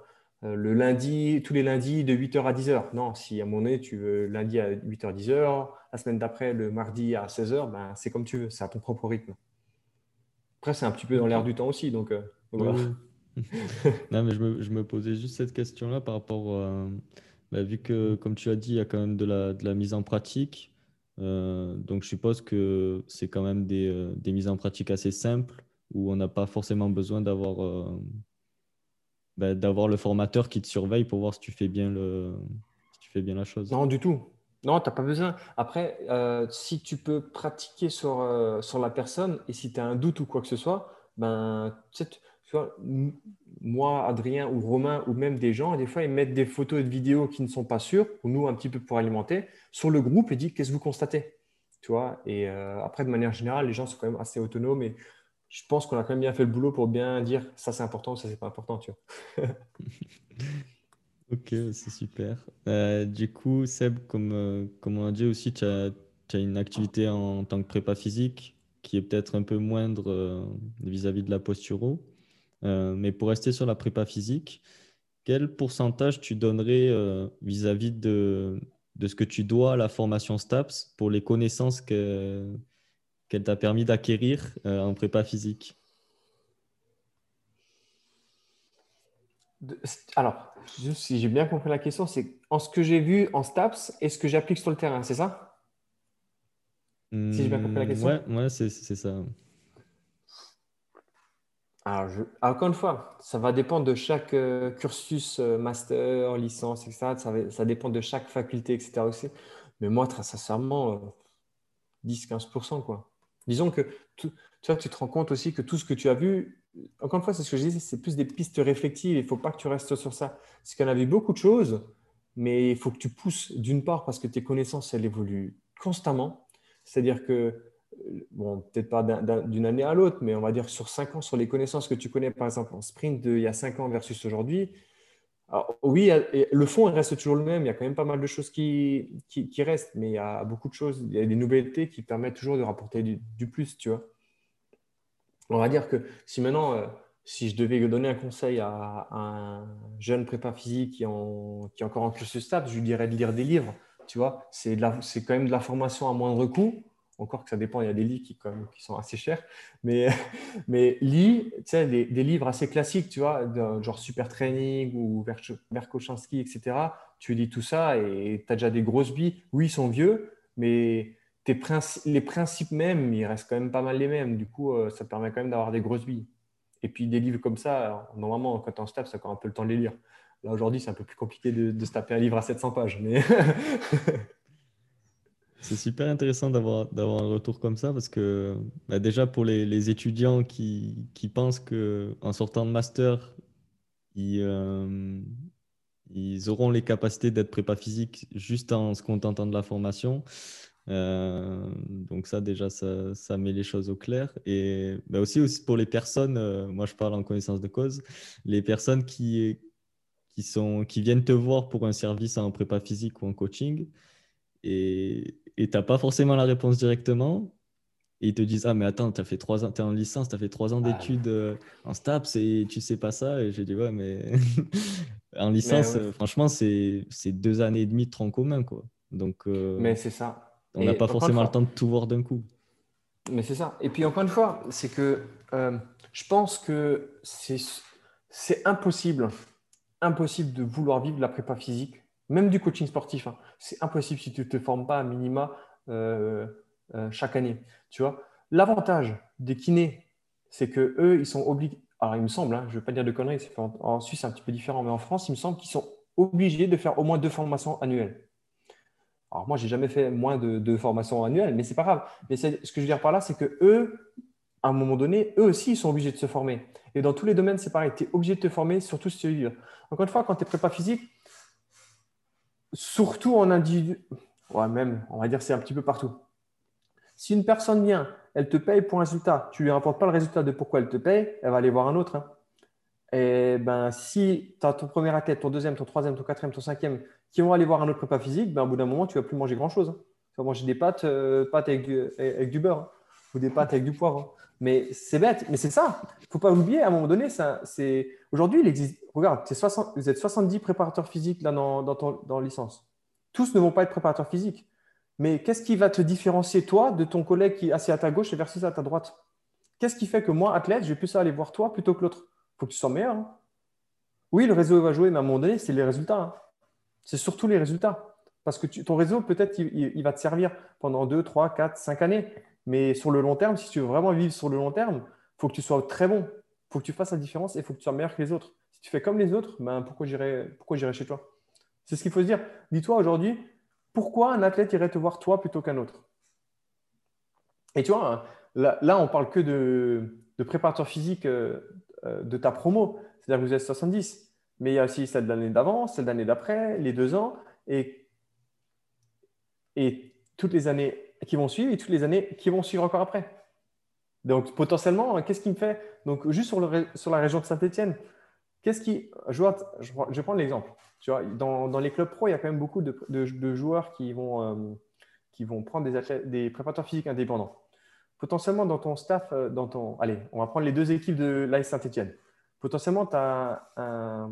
le lundi, tous les lundis de 8h à 10h. Non, si à moment donné, tu veux lundi à 8h, 10h, la semaine d'après, le mardi à 16h, ben, c'est comme tu veux. C'est à ton propre rythme. Après, c'est un petit peu dans l'air du temps aussi. Donc, euh, voilà. non, mais je me, je me, posais juste cette question-là par rapport à. Bah, vu que, comme tu as dit, il y a quand même de la, de la mise en pratique. Euh, donc, je suppose que c'est quand même des, des mises en pratique assez simples où on n'a pas forcément besoin d'avoir euh, ben, d'avoir le formateur qui te surveille pour voir si tu fais bien, le, si tu fais bien la chose. Non, du tout. Non, tu n'as pas besoin. Après, euh, si tu peux pratiquer sur, euh, sur la personne et si tu as un doute ou quoi que ce soit, ben, moi, Adrien ou Romain ou même des gens, des fois, ils mettent des photos et des vidéos qui ne sont pas sûres, ou nous, un petit peu pour alimenter, sur le groupe et disent qu'est-ce que vous constatez? Tu vois et après, de manière générale, les gens sont quand même assez autonomes et je pense qu'on a quand même bien fait le boulot pour bien dire ça c'est important, ça c'est pas important, tu vois. ok, c'est super. Euh, du coup, Seb, comme, euh, comme on a dit aussi, tu as, as, une activité en tant que prépa physique. qui est peut-être un peu moindre vis-à-vis de la posturo. mais pour rester sur la prépa physique, quel pourcentage tu donnerais vis-à-vis de, de, ce que tu dois à la formation STAPS pour les connaissances qu'elle t'a permis d'acquérir en prépa physique Alors, si j'ai bien compris la question, c'est en ce que j'ai vu en STAPS et ce que j'applique sur le terrain, c'est ça? Si j'ai bien compris la question Ouais, ouais c'est ça. Alors, encore une fois, ça va dépendre de chaque euh, cursus, euh, master, licence, etc. Ça, ça, dépend de chaque faculté, etc. aussi. Mais moi, très sincèrement, 10-15%. Euh, quoi. Disons que tu, tu te rends compte aussi que tout ce que tu as vu, encore une fois, c'est ce que je disais, c'est plus des pistes réflexives. Il ne faut pas que tu restes sur ça. C'est qu'on a vu beaucoup de choses, mais il faut que tu pousses d'une part parce que tes connaissances, elles évoluent constamment. C'est-à-dire que, euh, bon, peut-être pas d'une année à l'autre, mais on va dire sur cinq ans, sur les connaissances que tu connais, par exemple, en sprint il y a cinq ans versus aujourd'hui. Oui, le fond reste toujours le même. Il y a quand même pas mal de choses qui, restent, mais il y a beaucoup de choses. Il y a des nouveautés qui permettent toujours de rapporter du, du plus, tu vois on va dire que si maintenant, euh, si je devais donner un conseil à, un jeune prépa physique qui, qui est encore en cursus stable, je lui dirais de lire des livres. Tu vois, c'est quand même de la formation à moindre coût. Encore que ça dépend, il y a des livres qui, sont assez chers. Mais, mais sais, des, livres assez classiques, tu vois, genre Super Training ou Verkochanski, etc. Tu lis tout ça et tu as déjà des grosses billes. Oui, ils sont vieux, mais les principes même, ils restent quand même pas mal les mêmes. Du coup, euh, ça permet quand même d'avoir des grosses billes. Et puis des livres comme ça, normalement, quand tu en staff, ça prend un peu le temps de les lire. Là, aujourd'hui, c'est un peu plus compliqué de, se taper un livre à 700 pages. Mais c'est super intéressant d'avoir un retour comme ça parce que bah, déjà pour les, étudiants qui, qui pensent qu'en sortant de master, ils, euh, ils auront les capacités d'être prépa physique juste en se contentant de la formation. Euh, donc ça déjà ça, ça, met les choses au clair et bah aussi, aussi pour les personnes euh, moi je parle en connaissance de cause les personnes qui, qui, sont, qui viennent te voir pour un service en prépa physique ou en coaching et tu n'as pas forcément la réponse directement et ils te disent ah mais attends tu fait trois ans es en licence tu as fait trois ans ah. d'études euh, en STAPS et tu sais pas ça et j'ai dit ouais mais en licence franchement c'est deux années et demie de tronc commun quoi donc mais c'est ça on n'a pas forcément le temps de tout voir d'un coup. Mais c'est ça. Et puis encore une fois, c'est que euh, je pense que c'est impossible, impossible de vouloir vivre la prépa physique, même du coaching sportif. Hein. C'est impossible si tu ne te formes pas à minima euh, euh, chaque année. Tu vois, l'avantage des kinés, c'est que eux, ils sont obligés. Alors, il me semble, hein, je ne veux pas dire de conneries, en, en Suisse, c'est un petit peu différent, mais en France, il me semble qu'ils sont obligés de faire au moins deux formations annuelles. Alors moi, j'ai jamais fait moins de, formations annuelles, mais c'est pas grave. Mais ce que je veux dire par là, c'est que eux, à un moment donné, eux aussi, ils sont obligés de se former. Et dans tous les domaines, c'est pareil. Tu es obligé de te former, surtout si tu veux vivre. Encore une fois, quand tu es prépa physique, surtout en individu, ouais, même, on va dire, c'est un petit peu partout. Si une personne vient, elle te paye pour un résultat, tu lui rapportes pas le résultat de pourquoi elle te paye, elle va aller voir un autre. Hein. Et ben, si tu as ton premier athlète, ton deuxième, ton troisième, ton quatrième, ton cinquième qui vont aller voir un autre prépa physique, ben, au bout d'un moment, tu vas plus manger grand-chose. Hein. Tu vas manger des pâtes, euh, pâtes avec, du, avec du beurre hein, des pâtes avec du poivre. Hein. Mais c'est bête, mais c'est ça. Il faut pas oublier, à un moment donné, c'est... aujourd'hui, il existe. Regarde, vous êtes 70 préparateurs physiques là, dans, dans, licence. Tous ne vont pas être préparateurs physiques. Mais qu'est-ce qui va te différencier, toi, de ton collègue qui est assis à ta gauche et versus à ta droite? Qu'est-ce qui fait que moi, athlète, je vais plus aller voir toi plutôt que l'autre? Il faut que tu sois meilleur. Oui, le réseau va jouer, mais à un moment donné, c'est les résultats. C'est surtout les résultats. Parce que ton réseau, peut-être, il, va te servir pendant 2, 3, 4, 5 années. Mais sur le long terme, si tu veux vraiment vivre sur le long terme, il faut que tu sois très bon. Il faut que tu fasses la différence et il faut que tu sois meilleur que les autres. Si tu fais comme les autres, ben, pourquoi j'irais chez toi? C'est ce qu'il faut se dire. Dis-toi aujourd'hui, pourquoi un athlète irait te voir toi plutôt qu'un autre? Et tu vois, là, là on parle que de, de préparateur physique euh, euh, de ta promo. C'est-à-dire que vous êtes 70 mais il y a aussi celle de l'année d'avant, celle de l'année d'après, les deux ans, et, et toutes les années qui vont suivre et toutes les années qui vont suivre encore après. Donc potentiellement, qu'est-ce qui me fait Donc juste sur, la région de Saint-Etienne, qu'est-ce qui. Je, je, vais prendre l'exemple. Tu vois, dans, les clubs pro, il y a quand même beaucoup de, joueurs qui vont, euh, prendre des, préparateurs physiques indépendants. potentiellement dans ton staff, euh, dans ton. Allez, on va prendre les deux équipes de l'AS Saint-Etienne. Potentiellement, tu as un,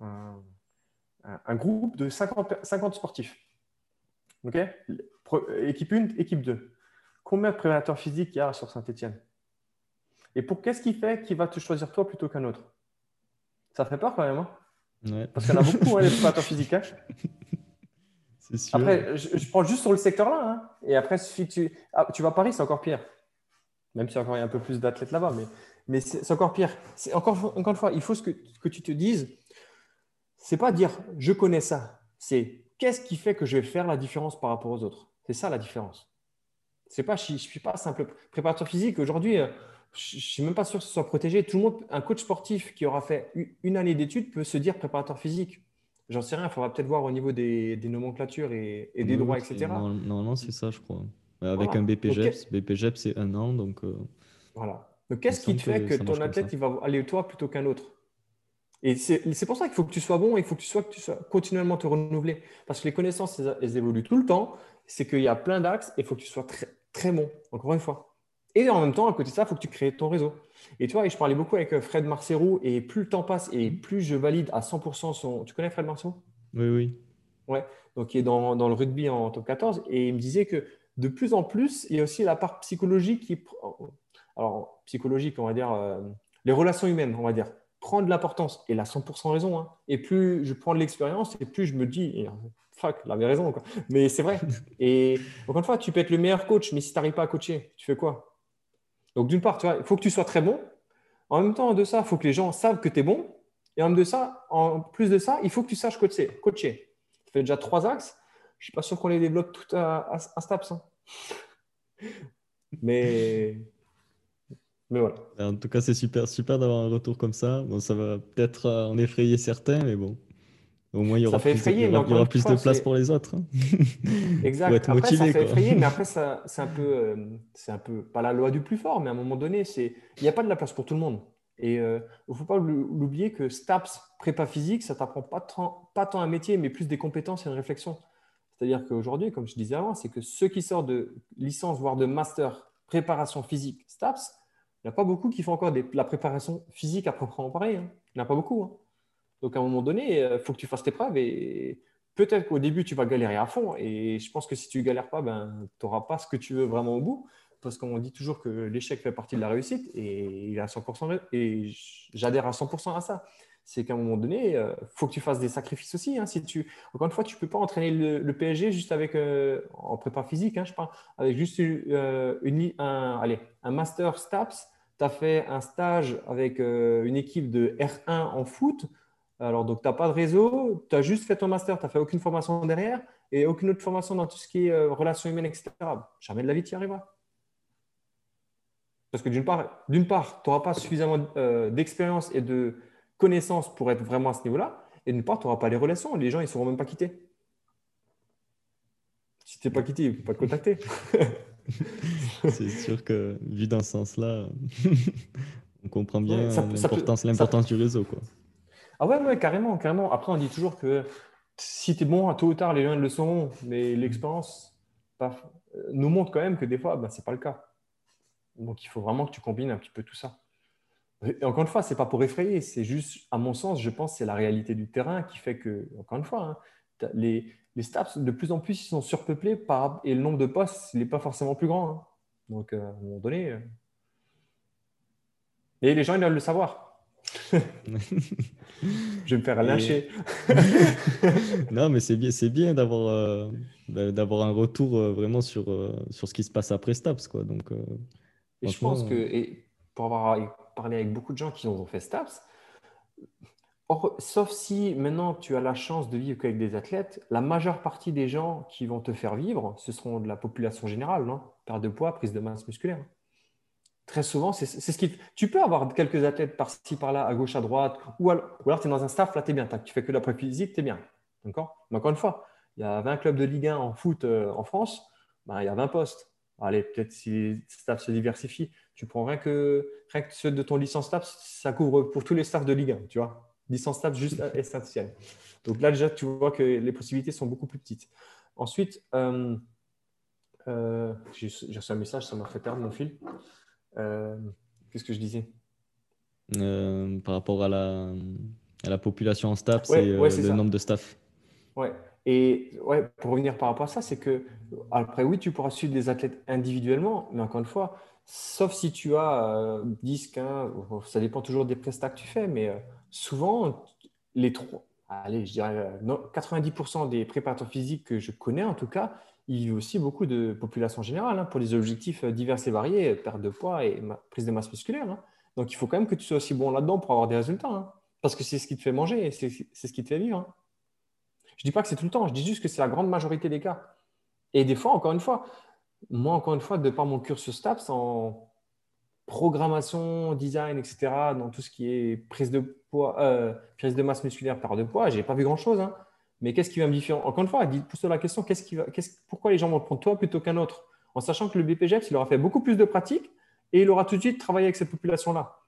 un, groupe de 50, 50 sportifs. OK? Équipe 1, équipe 2. Combien de préparateurs physiques il y a sur Saint-Etienne Et pour qu'est-ce qui fait qu'il va te choisir toi plutôt qu'un autre? Ça fait peur quand même. Hein Parce qu'il y en a beaucoup, hein, les préparateurs physiques. Hein après, je, prends juste sur le secteur là. Hein. Et après, si tu, ah, tu vas à Paris, c'est encore pire. Même si encore il y a un peu plus d'athlètes là-bas. Mais, mais c'est encore pire. Encore, encore une fois, il faut que, que tu te dises c'est pas dire je connais ça. C'est qu'est-ce qui fait que je vais faire la différence par rapport aux autres? C'est ça la différence. C'est pas, je ne suis pas simple préparateur physique. Aujourd'hui, euh, je ne suis même pas sûr que ce soit protégé. Tout le monde, un coach sportif qui aura fait une année d'études peut se dire préparateur physique. J'en sais rien, il faudra peut-être voir au niveau des, nomenclatures et, des droits, etc. Non, c'est ça, je crois. Avec un BPGEPS, BPGEPS, c'est un an. Donc, euh, Voilà. Donc, qu'est-ce qui te fait que, ton athlète il va aller toi plutôt qu'un autre? Et c'est pour ça qu'il faut que tu sois bon et il faut que tu sois, que tu sois continuellement te renouveler. Parce que les connaissances, elles, évoluent tout le temps. C'est qu'il y a plein d'axes et il faut que tu sois très, très bon, encore une fois. Et en même temps, à côté de ça, il faut que tu crées ton réseau. Et tu vois, je parlais beaucoup avec euh, Fred Marcerou et plus le temps passe et plus je valide à 100% son. Tu connais Fred Marcerou? Oui, oui. Ouais, donc il est dans, dans, le rugby en top 14 et il me disait que de plus en plus, il y a aussi la part psychologique qui. Alors, psychologique, on va dire, euh, les relations humaines, on va dire, prend de l'importance. Et il a 100% raison. Hein. Et plus je prends de l'expérience et plus je me dis, fuck, il avait raison. Quoi. Mais c'est vrai. Et encore une fois, tu peux être le meilleur coach, mais si tu n'arrives pas à coacher, tu fais quoi? Donc, d'une part, tu vois, il faut que tu sois très bon. En même temps de ça, il faut que les gens savent que tu es bon. Et en, même de ça, en plus de ça, il faut que tu saches coacher. coacher. Tu fais déjà trois axes. Je ne suis pas sûr qu'on les développe tout à, à, Staps. Hein. Mais, mais voilà. En tout cas, c'est super, super d'avoir un retour comme ça. Bon, ça va peut-être euh, en effrayer certains, mais bon. Au moins, il y aura plus, de, il y aura, plus de place pour les autres. Hein. exact. Après, motivé, ça fait effrayer, mais après, c'est un peu, euh, c'est un peu pas la loi du plus fort, mais à un moment donné, c'est, il n'y a pas de la place pour tout le monde. Et il euh, ne faut pas l'oublier que STAPS, prépa physique, ça t'apprend pas, pas tant un métier, mais plus des compétences et une réflexion. C'est-à-dire qu'aujourd'hui, comme je disais avant, c'est que ceux qui sortent de licence, voire de master préparation physique STAPS, il n'y a pas beaucoup qui font encore de la préparation physique à proprement parler. Hein. Il n'y en a pas beaucoup. Hein. Donc, à un moment donné, il euh, faut que tu fasses tes preuves et peut-être qu'au début, tu vas galérer à fond. Et je pense que si tu ne galères pas, ben, tu n'auras pas ce que tu veux vraiment au bout. Parce qu'on dit toujours que l'échec fait partie de la réussite et il à 100%, et j'adhère à 100% à ça. C'est qu'à un moment donné, il euh, faut que tu fasses des sacrifices aussi. Hein. Si tu, encore une fois, tu ne peux pas entraîner le, PSG juste avec, euh, en prépa physique, hein, je parle, avec juste une, un, allez, un master STAPS. Tu as fait un stage avec une équipe de R1 en foot alors, donc, tu n'as pas de réseau, tu as juste fait ton master, tu n'as fait aucune formation derrière et aucune autre formation dans tout ce qui est euh, relations humaines, etc. Jamais de la vie, tu y arriveras. Parce que d'une part, d'une part, tu n'auras pas suffisamment euh, d'expérience et de connaissances pour être vraiment à ce niveau-là. Et d'une part, tu n'auras pas les relations. Les gens, ils ne seront même pas quittés. Si tu n'es pas quitté, ils ne peuvent pas te contacter. C'est sûr que, vu dans ce sens-là, on comprend bien l'importance du réseau. Quoi. Ah ouais, ouais, carrément, carrément. Après, on dit toujours que si tu es bon, tôt ou tard, les gens le sont, mais l'expérience euh, nous montre quand même que des fois, ben, ce n'est pas le cas. Donc, il faut vraiment que tu combines un petit peu tout ça. Et encore une fois, ce n'est pas pour effrayer, c'est juste, à mon sens, je pense c'est la réalité du terrain qui fait que, encore une fois, hein, les, les de plus en plus, ils sont surpeuplés par, et le nombre de postes, il n'est pas forcément plus grand. Hein. Donc, euh, à un moment donné. Euh, et les gens, ils doivent le savoir. je vais me faire lâcher. non, mais c'est bien, c'est bien d'avoir, euh, d'avoir un retour euh, vraiment sur, euh, sur ce qui se passe après Staps. Quoi. Donc, et je pense que, et pour avoir parlé avec beaucoup de gens qui ont fait Staps, sauf si maintenant tu as la chance de vivre qu'avec des athlètes, la majeure partie des gens qui vont te faire vivre, ce seront de la population générale, non? Perte de poids, prise de masse musculaire très souvent, c'est ce qui. Tu peux avoir quelques athlètes par-ci, par-là, à gauche, à droite, ou alors, tu es dans un staff, là, tu es bien. Tu fais que la physique, tu es bien. D'accord? Mais encore une fois, il y a 20 clubs de Ligue 1 en foot euh, en France, ben, il y a 20 postes. Allez, peut-être si le staff se diversifie, tu prends rien que, rien que ceux de ton licence staff, ça couvre pour tous les staffs de Ligue 1, tu vois? Licence staff juste essentielle. Donc là, déjà, tu vois que les possibilités sont beaucoup plus petites. Ensuite, euh, Euh, j'ai reçu un message, ça m'a fait perdre mon fil. Euh, qu'est-ce que je disais? Par rapport à la, à la population en staff, c'est le nombre de staff. Ouais. Et ouais, pour revenir par rapport à ça, c'est que, après, oui, tu pourras suivre des athlètes individuellement, mais encore une fois, sauf si tu as 10, 15, ça dépend toujours des prestats que tu fais, mais souvent, les trois, allez, je dirais 90% des préparateurs physiques que je connais en tout cas, il y a aussi beaucoup de population générale hein, pour des objectifs euh, divers et variés, perte de poids et prise de masse musculaire. Hein. Donc il faut quand même que tu sois aussi bon là-dedans pour avoir des résultats. Hein. parce que c'est ce qui te fait manger et c'est ce qui te fait vivre. Je ne dis pas que c'est tout le temps, je dis juste que c'est la grande majorité des cas. Et des fois, encore une fois, moi, encore une fois, de par mon cursus STAPS en programmation, design, etc., dans tout ce qui est prise de poids, euh, prise de masse musculaire, perte de poids, je n'ai pas vu grand-chose. Mais qu'est-ce qui va me différencier Encore une fois, pose-toi la question qu'est-ce qui va, pourquoi les gens vont prendre toi plutôt qu'un autre? En sachant que le BPGEPS, il aura fait beaucoup plus de pratiques et il aura tout de suite travaillé avec cette population-là.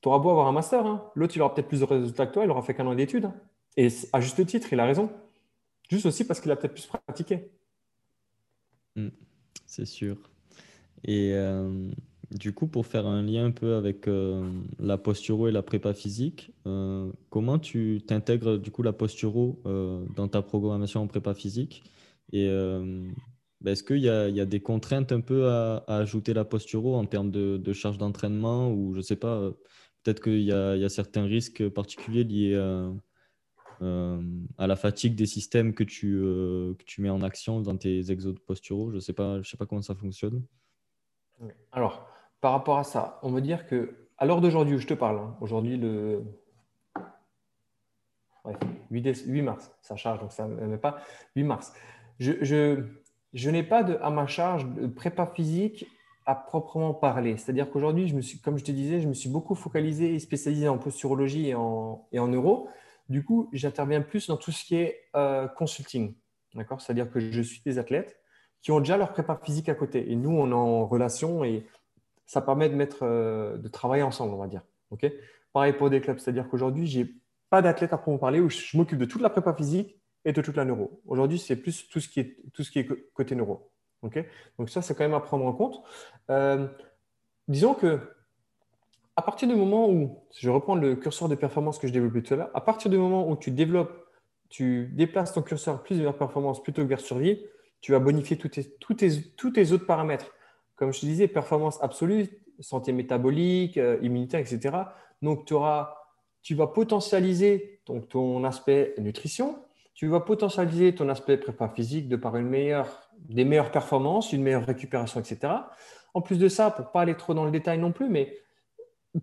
Tu auras beau avoir un master, hein. l'autre, il aura peut-être plus de résultats que toi, il aura fait qu'un an d'études. Hein. Et à juste titre, il a raison. Juste aussi parce qu'il a peut-être plus pratiqué. Hmm, c'est sûr. Et euh, du coup, pour faire un lien un peu avec euh, la posturo et la prépa physique, euh, comment tu t'intègres du coup la posturo euh, dans ta programmation en prépa physique? Et ben, est-ce qu'il y, a des contraintes un peu à, ajouter la posturo en termes de, charge d'entraînement ou je ne sais pas, peut-être qu'il y, a certains risques particuliers liés à, la fatigue des systèmes que tu, mets en action dans tes exos posturaux Je ne sais, pas, sais pas comment ça fonctionne. Alors, par rapport à ça, on veut dire que, à l'heure d'aujourd'hui où je te parle, hein, aujourd'hui le 8, mars, ça charge, donc ça ne met pas 8 mars. Je, n'ai pas de, à ma charge de prépa physique à proprement parler. C'est-à-dire qu'aujourd'hui, je me suis, comme je te disais, je me suis beaucoup focalisé et spécialisé en posturologie et en, et. Du coup, j'interviens plus dans tout ce qui est euh, consulting. D'accord? C'est-à-dire que je suis des athlètes qui ont déjà leur prépa physique à côté. Et nous, on est en relation et ça permet de, mettre, euh, de travailler ensemble, on va dire. Ok? Pareil pour des clubs, c'est-à-dire qu'aujourd'hui, je n'ai pas d'athlète à proprement parler où je m'occupe de toute la prépa physique et de toute la neuro. Aujourd'hui, c'est plus tout ce qui est, tout ce qui est côté neuro. ok? Donc ça, c'est quand même à prendre en compte. Euh, disons que à partir du moment où, si je reprends le curseur de performance que je développais tout à l'heure, à partir du moment où tu développes, tu déplaces ton curseur plus vers performance plutôt que vers survie, tu vas bonifier tous tes, tous tes autres paramètres comme je te disais, performance absolue, santé métabolique, euh, immunité, etc. Donc, tu, auras, tu vas potentialiser donc, ton aspect nutrition, tu vas potentialiser ton aspect prépa physique de par une meilleure, des meilleures performances, une meilleure récupération, etc. En plus de ça, pour ne pas aller trop dans le détail non plus, mais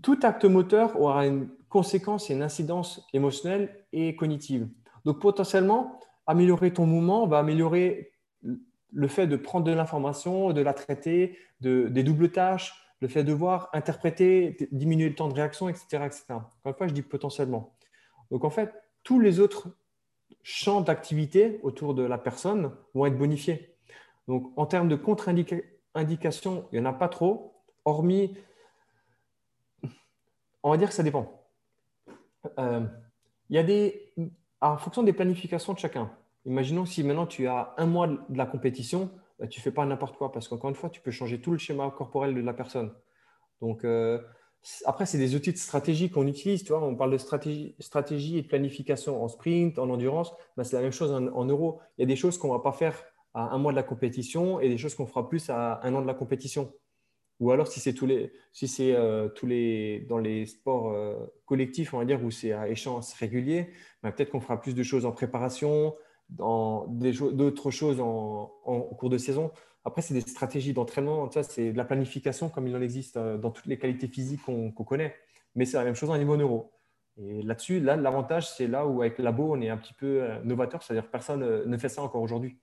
tout acte moteur aura une conséquence et une incidence émotionnelle et cognitive. Donc potentiellement, améliorer ton mouvement va améliorer le fait de prendre de l'information, de la traiter, de, des doubles tâches, le fait de voir, interpréter, diminuer le temps de réaction, etc. etc. Encore une fois, je dis potentiellement. Donc en fait, tous les autres champs d'activité autour de la personne vont être bonifiés. Donc en termes de contre-indication, il n'y en a pas trop, hormis, on va dire que ça dépend. Euh, il y a des, en fonction des planifications de chacun. Imaginons si maintenant tu as un mois de la compétition, bah, tu ne fais pas n'importe quoi parce qu'encore une fois, tu peux changer tout le schéma corporel de la personne. Donc, euh, après, c'est des outils de stratégie qu'on utilise. Tu vois, on parle de stratégie, stratégie et de planification en sprint, en endurance. Bah, c'est la même chose en, euro. Il y a des choses qu'on ne va pas faire à un mois de la compétition et des choses qu'on fera plus à un an de la compétition. Ou alors, si c'est tous les, si c'est euh, tous les, dans les sports euh, collectifs, on va dire, où c'est à échéance régulier, bah, peut-être qu'on fera plus de choses en préparation, dans d'autres choses en, cours de saison. Après, c'est des stratégies d'entraînement, c'est de la planification comme il en existe euh, dans toutes les qualités physiques qu'on connaît. Mais c'est la même chose en niveau neuro. Et là-dessus, là, l'avantage, c'est là où avec Labo, on est un petit peu euh, novateur, c'est-à-dire que personne euh, ne fait ça encore aujourd'hui.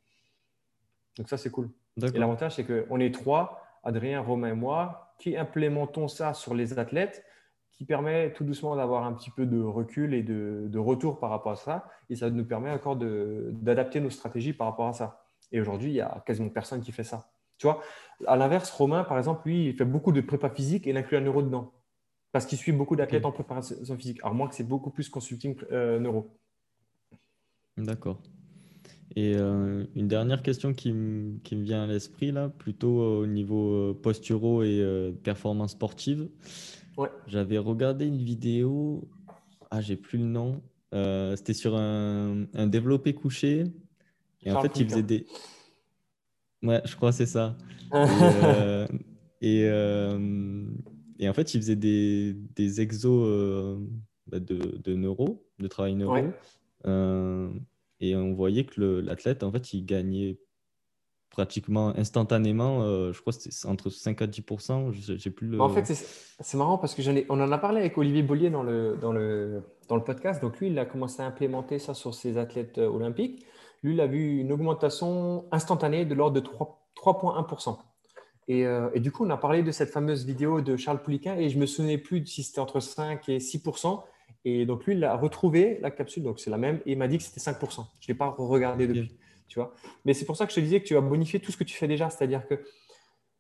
Donc ça, c'est cool. Et l'avantage, c'est qu'on est trois, Adrien, Romain et moi, qui implémentons ça sur les athlètes qui permet tout doucement d'avoir un petit peu de recul et de, retour par rapport à ça. Et ça nous permet encore d'adapter nos stratégies par rapport à ça. Et aujourd'hui, il y a quasiment personne qui fait ça. Tu vois, à l'inverse, Romain, par exemple, lui, il fait beaucoup de prépa physique et il inclut un neuro dedans. Parce qu'il suit beaucoup d'athlètes en préparation physique. Alors moi, c'est beaucoup plus consulting euh, neuro. D'accord. Et euh, une dernière question qui, me vient à l'esprit, là, plutôt au niveau posturaux et performance sportive. Ouais. J'avais regardé une vidéo, ah, j'ai plus le nom, c'était sur un, un développé couché. Et en fait, il faisait des. Ouais, je crois c'est ça. et, et, en fait, il faisait des, des exos bah, de, de neuro, de travail neuro. Euh, et on voyait que l'athlète, en fait, il gagnait pratiquement instantanément, euh, je crois que c'était entre 5 à 10 j'ai plus le... En fait, c'est marrant parce que ai, on en a parlé avec Olivier Bollier dans le, dans, le, dans le podcast. Donc, lui, il a commencé à implémenter ça sur ses athlètes euh, olympiques. Lui, il a vu une augmentation instantanée de l'ordre de 3,1 et, et, du coup, on a parlé de cette fameuse vidéo de Charles Pouliquin et je me souvenais plus si c'était entre 5 et 6 et donc, lui, il a retrouvé la capsule, donc c'est la même, et il m'a dit que c'était 5%. Je ne l'ai pas regardé depuis. Tu vois Mais c'est pour ça que je te disais que tu vas bonifier tout ce que tu fais déjà. C'est-à-dire que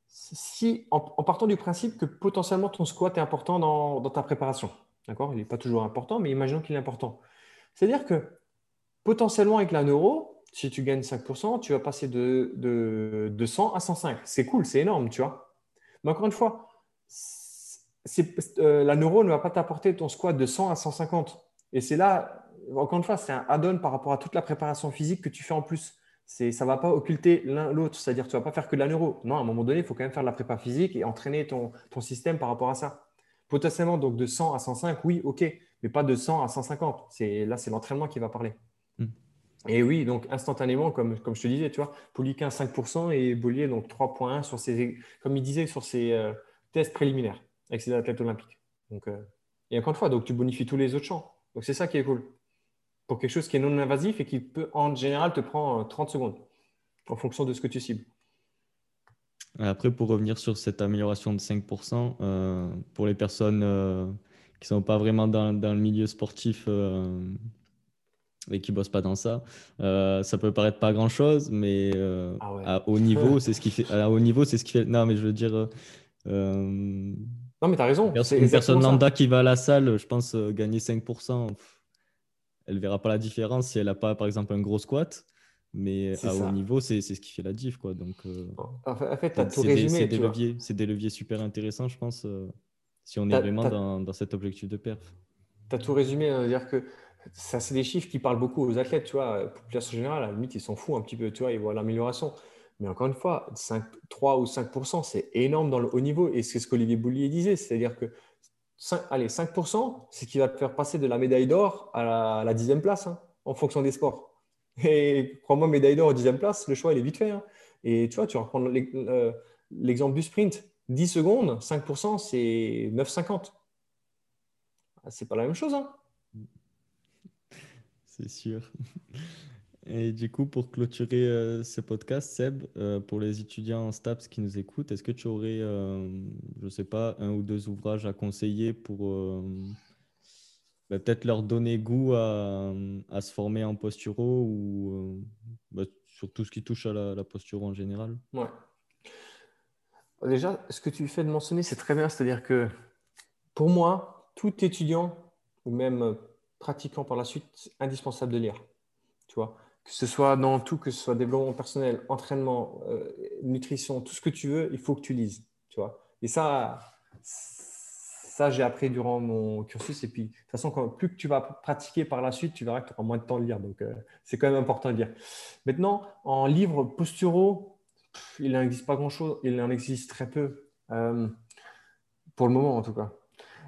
si, en, partant du principe que potentiellement ton squat est important dans, ta préparation, d'accord? Il n'est pas toujours important, mais imaginons qu'il est important. C'est-à-dire que potentiellement avec la neuro, si tu gagnes 5%, tu vas passer de, de, de 100 à 105. C'est cool, c'est énorme, tu vois. Mais encore une fois, euh, la neuro ne va pas t'apporter ton squat de 100 à 150. Et c'est là, encore une fois, c'est un add-on par rapport à toute la préparation physique que tu fais en plus. Ça ne va pas occulter l'un l'autre, c'est-à-dire que tu ne vas pas faire que de la neuro. Non, à un moment donné, il faut quand même faire de la prépa physique et entraîner ton, ton système par rapport à ça. Potentiellement, donc de 100 à 105, oui, ok, mais pas de 100 à 150. Là, c'est l'entraînement qui va parler. Hmm. Et oui, donc instantanément, comme, comme je te disais, tu vois, Poliquin 5% et Bollier donc 3.1 sur ses, comme il disait, sur ses euh, tests préliminaires avec ses athlètes olympiques. Donc, euh, et encore une fois, donc tu bonifies tous les autres champs. Donc c'est ça qui est cool. Pour quelque chose qui est non invasif et qui peut en général te prend 30 euh, secondes en fonction de ce que tu cibles. Après, pour revenir sur cette amélioration de 5%, euh, pour les personnes qui ne sont pas vraiment dans, dans, le milieu sportif et qui ne bossent pas dans ça, ça peut paraître pas grand-chose, mais ah à haut niveau, c'est ce qui fait. À haut niveau, c'est ce qui fait. Non, mais je veux dire, non, mais tu as raison. Une personne lambda qui va à la salle, je pense, euh, gagner 5%, elle verra pas la différence si elle n'a pas, par exemple, un gros squat. Mais à haut niveau, c'est ce qui fait la diff. Quoi. Donc, euh, en fait, tu as tout résumé. C'est des, leviers, des leviers super intéressants, je pense, euh, si on est vraiment dans, dans, cet objectif de perf. Tu as tout résumé. Hein, dire que ça, c'est des chiffres qui parlent beaucoup aux athlètes. Tu vois, population générale, à la limite, ils s'en foutent un petit peu. Tu vois, ils voient l'amélioration. Mais encore une fois, 5, 3 ou 5% c'est énorme dans le haut niveau. Et c'est ce qu'Olivier Boulier disait. C'est-à-dire que 5, allez, 5 c'est ce qui va te faire passer de la médaille d'or à la, dixième place hein, en fonction des sports. Et crois-moi, médaille d'or dixième place, le choix, il est vite fait. Hein. Et tu vois, tu vas reprendre l'exemple du sprint. 10 secondes, 5% c'est 9,50. Ah, c'est pas la même chose. Hein. C'est sûr. Et du coup, pour clôturer euh, ce podcast, Seb, euh, pour les étudiants en STAPS qui nous écoutent, est-ce que tu aurais, euh, je ne sais pas, un ou deux ouvrages à conseiller pour bah, peut-être leur donner goût à, se former en posturo ou bah, sur tout ce qui touche à la, la posturo en général? Ouais. Déjà, ce que tu fais de mentionner, c'est très bien. C'est-à-dire que pour moi, tout étudiant ou même pratiquant par la suite, indispensable de lire. Tu vois? Que ce soit dans tout, que ce soit développement personnel, entraînement, euh, nutrition, tout ce que tu veux, il faut que tu lises. Tu vois et ça, ça j'ai appris durant mon cursus. Et puis, de toute façon, plus que tu vas pratiquer par la suite, tu verras que tu auras moins de temps de lire. Donc, euh, c'est quand même important de lire. Maintenant, en livres posturaux, il n'en existe pas grand-chose. Il en existe très peu. Euh, pour le moment, en tout cas.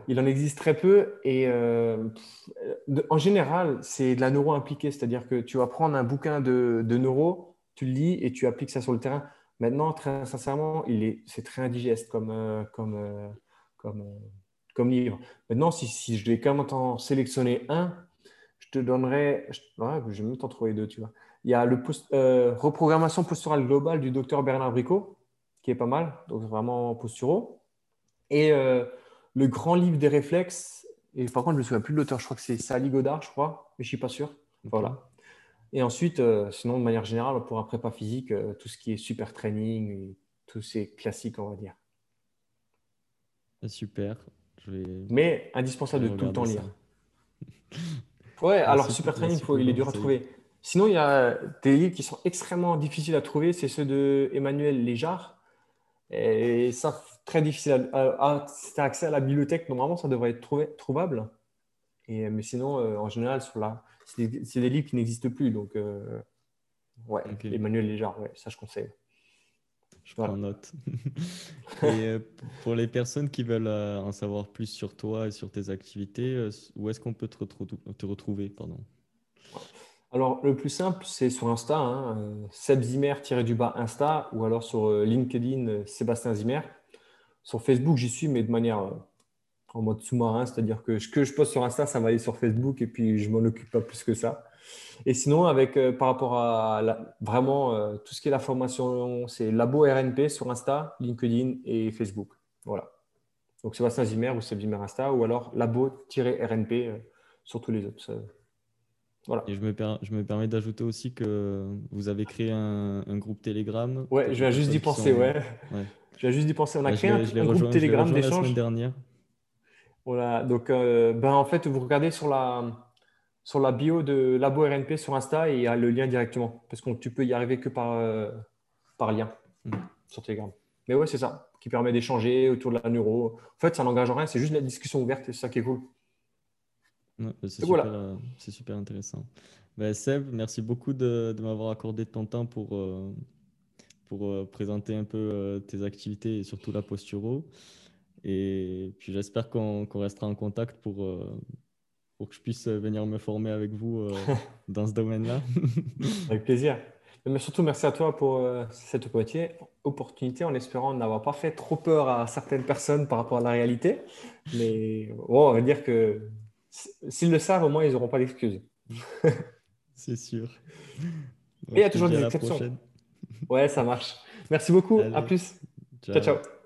Il en existe très peu et euh, en général, c'est de la neuro impliquée, c'est-à-dire que tu vas prendre un bouquin de, neuro, tu le lis et tu appliques ça sur le terrain. Maintenant, très sincèrement, c'est très indigeste comme, euh, comme, euh, comme, comme, livre. Maintenant, si, si je devais quand même en sélectionner un, je te donnerais, je, vais même t'en trouver deux, tu vois. Il y a le reprogrammation posturale globale du docteur Bernard Bricot, qui est pas mal, donc vraiment posturo. Et le grand livre des réflexes. Et par contre, je ne me souviens plus de l'auteur. Je crois que c'est Sally Godard, je crois, mais je ne suis pas sûr. Voilà. Et ensuite, euh, sinon, de manière générale, pour un prépa physique, euh, tout ce qui est super training, tous ces classiques, on va dire. Super. Mais indispensable de tout le temps lire. ouais, alors super training, il est dur à trouver. Sinon, il y a des livres qui sont extrêmement difficiles à trouver. C'est ceux de Emmanuel Léjard. Et ça, très difficile à, tu as accès à la bibliothèque, normalement, ça devrait être trouvé, trouvable. Et, mais sinon, euh, en général, sur la, c'est des, livres qui n'existent plus. Donc, euh, ouais, Emmanuel Léjard, ouais, ça, je conseille. Je prends note. et euh, pour les personnes qui veulent en savoir plus sur toi et sur tes activités, où est-ce qu'on peut te, te retrouver pardon? Alors, le plus simple, c'est sur Insta, hein, Seb du bas Insta, ou alors sur LinkedIn, Sébastien Zimmer. Sur Facebook, j'y suis, mais de manière euh, en mode sous-marin, c'est-à-dire que ce que je poste sur Insta, ça va aller sur Facebook et puis je m'en occupe pas plus que ça. Et sinon, avec euh, par rapport à vraiment euh, tout ce qui est la formation, c'est Labo RNP sur Insta, LinkedIn et Facebook. Voilà. Donc Sébastien Zimmer ou Seb Zimmer Insta ou alors Labo-RNP sur tous les autres. Voilà. Et je me, je me permets d'ajouter aussi que vous avez créé un, groupe Telegram. Ouais, je viens juste d'y penser, ouais. ouais. Je viens juste d'y penser. On a créé un, groupe Telegram d'échange. La semaine dernière. Voilà. Donc, euh, ben, en fait, vous regardez sur la, sur la bio de Labo RNP sur Insta et il y a le lien directement. Parce que tu peux y arriver que par, euh, par lien hmm. sur Telegram. Mais ouais, c'est ça, qui permet d'échanger autour de la neuro. En fait, ça n'engage rien, c'est juste la discussion ouverte et c'est ça qui est cool. c'est super, voilà. Euh, super, intéressant. Ben, Seb, merci beaucoup de, de m'avoir accordé ton temps pour, pour euh, présenter un peu euh, tes activités et surtout la posturo. Et puis j'espère qu'on restera en contact pour, euh, pour que je puisse venir me former avec vous dans ce domaine-là. avec plaisir. Mais surtout, merci à toi pour cette opportunité, en espérant n'avoir pas fait trop peur à certaines personnes par rapport à la réalité. Mais bon, on va dire que s'ils le savent, au moins, ils n'auront pas d'excuses. C'est sûr. Et il y a toujours des exceptions. Ouais, ça marche. Merci beaucoup. À plus. ciao. ciao.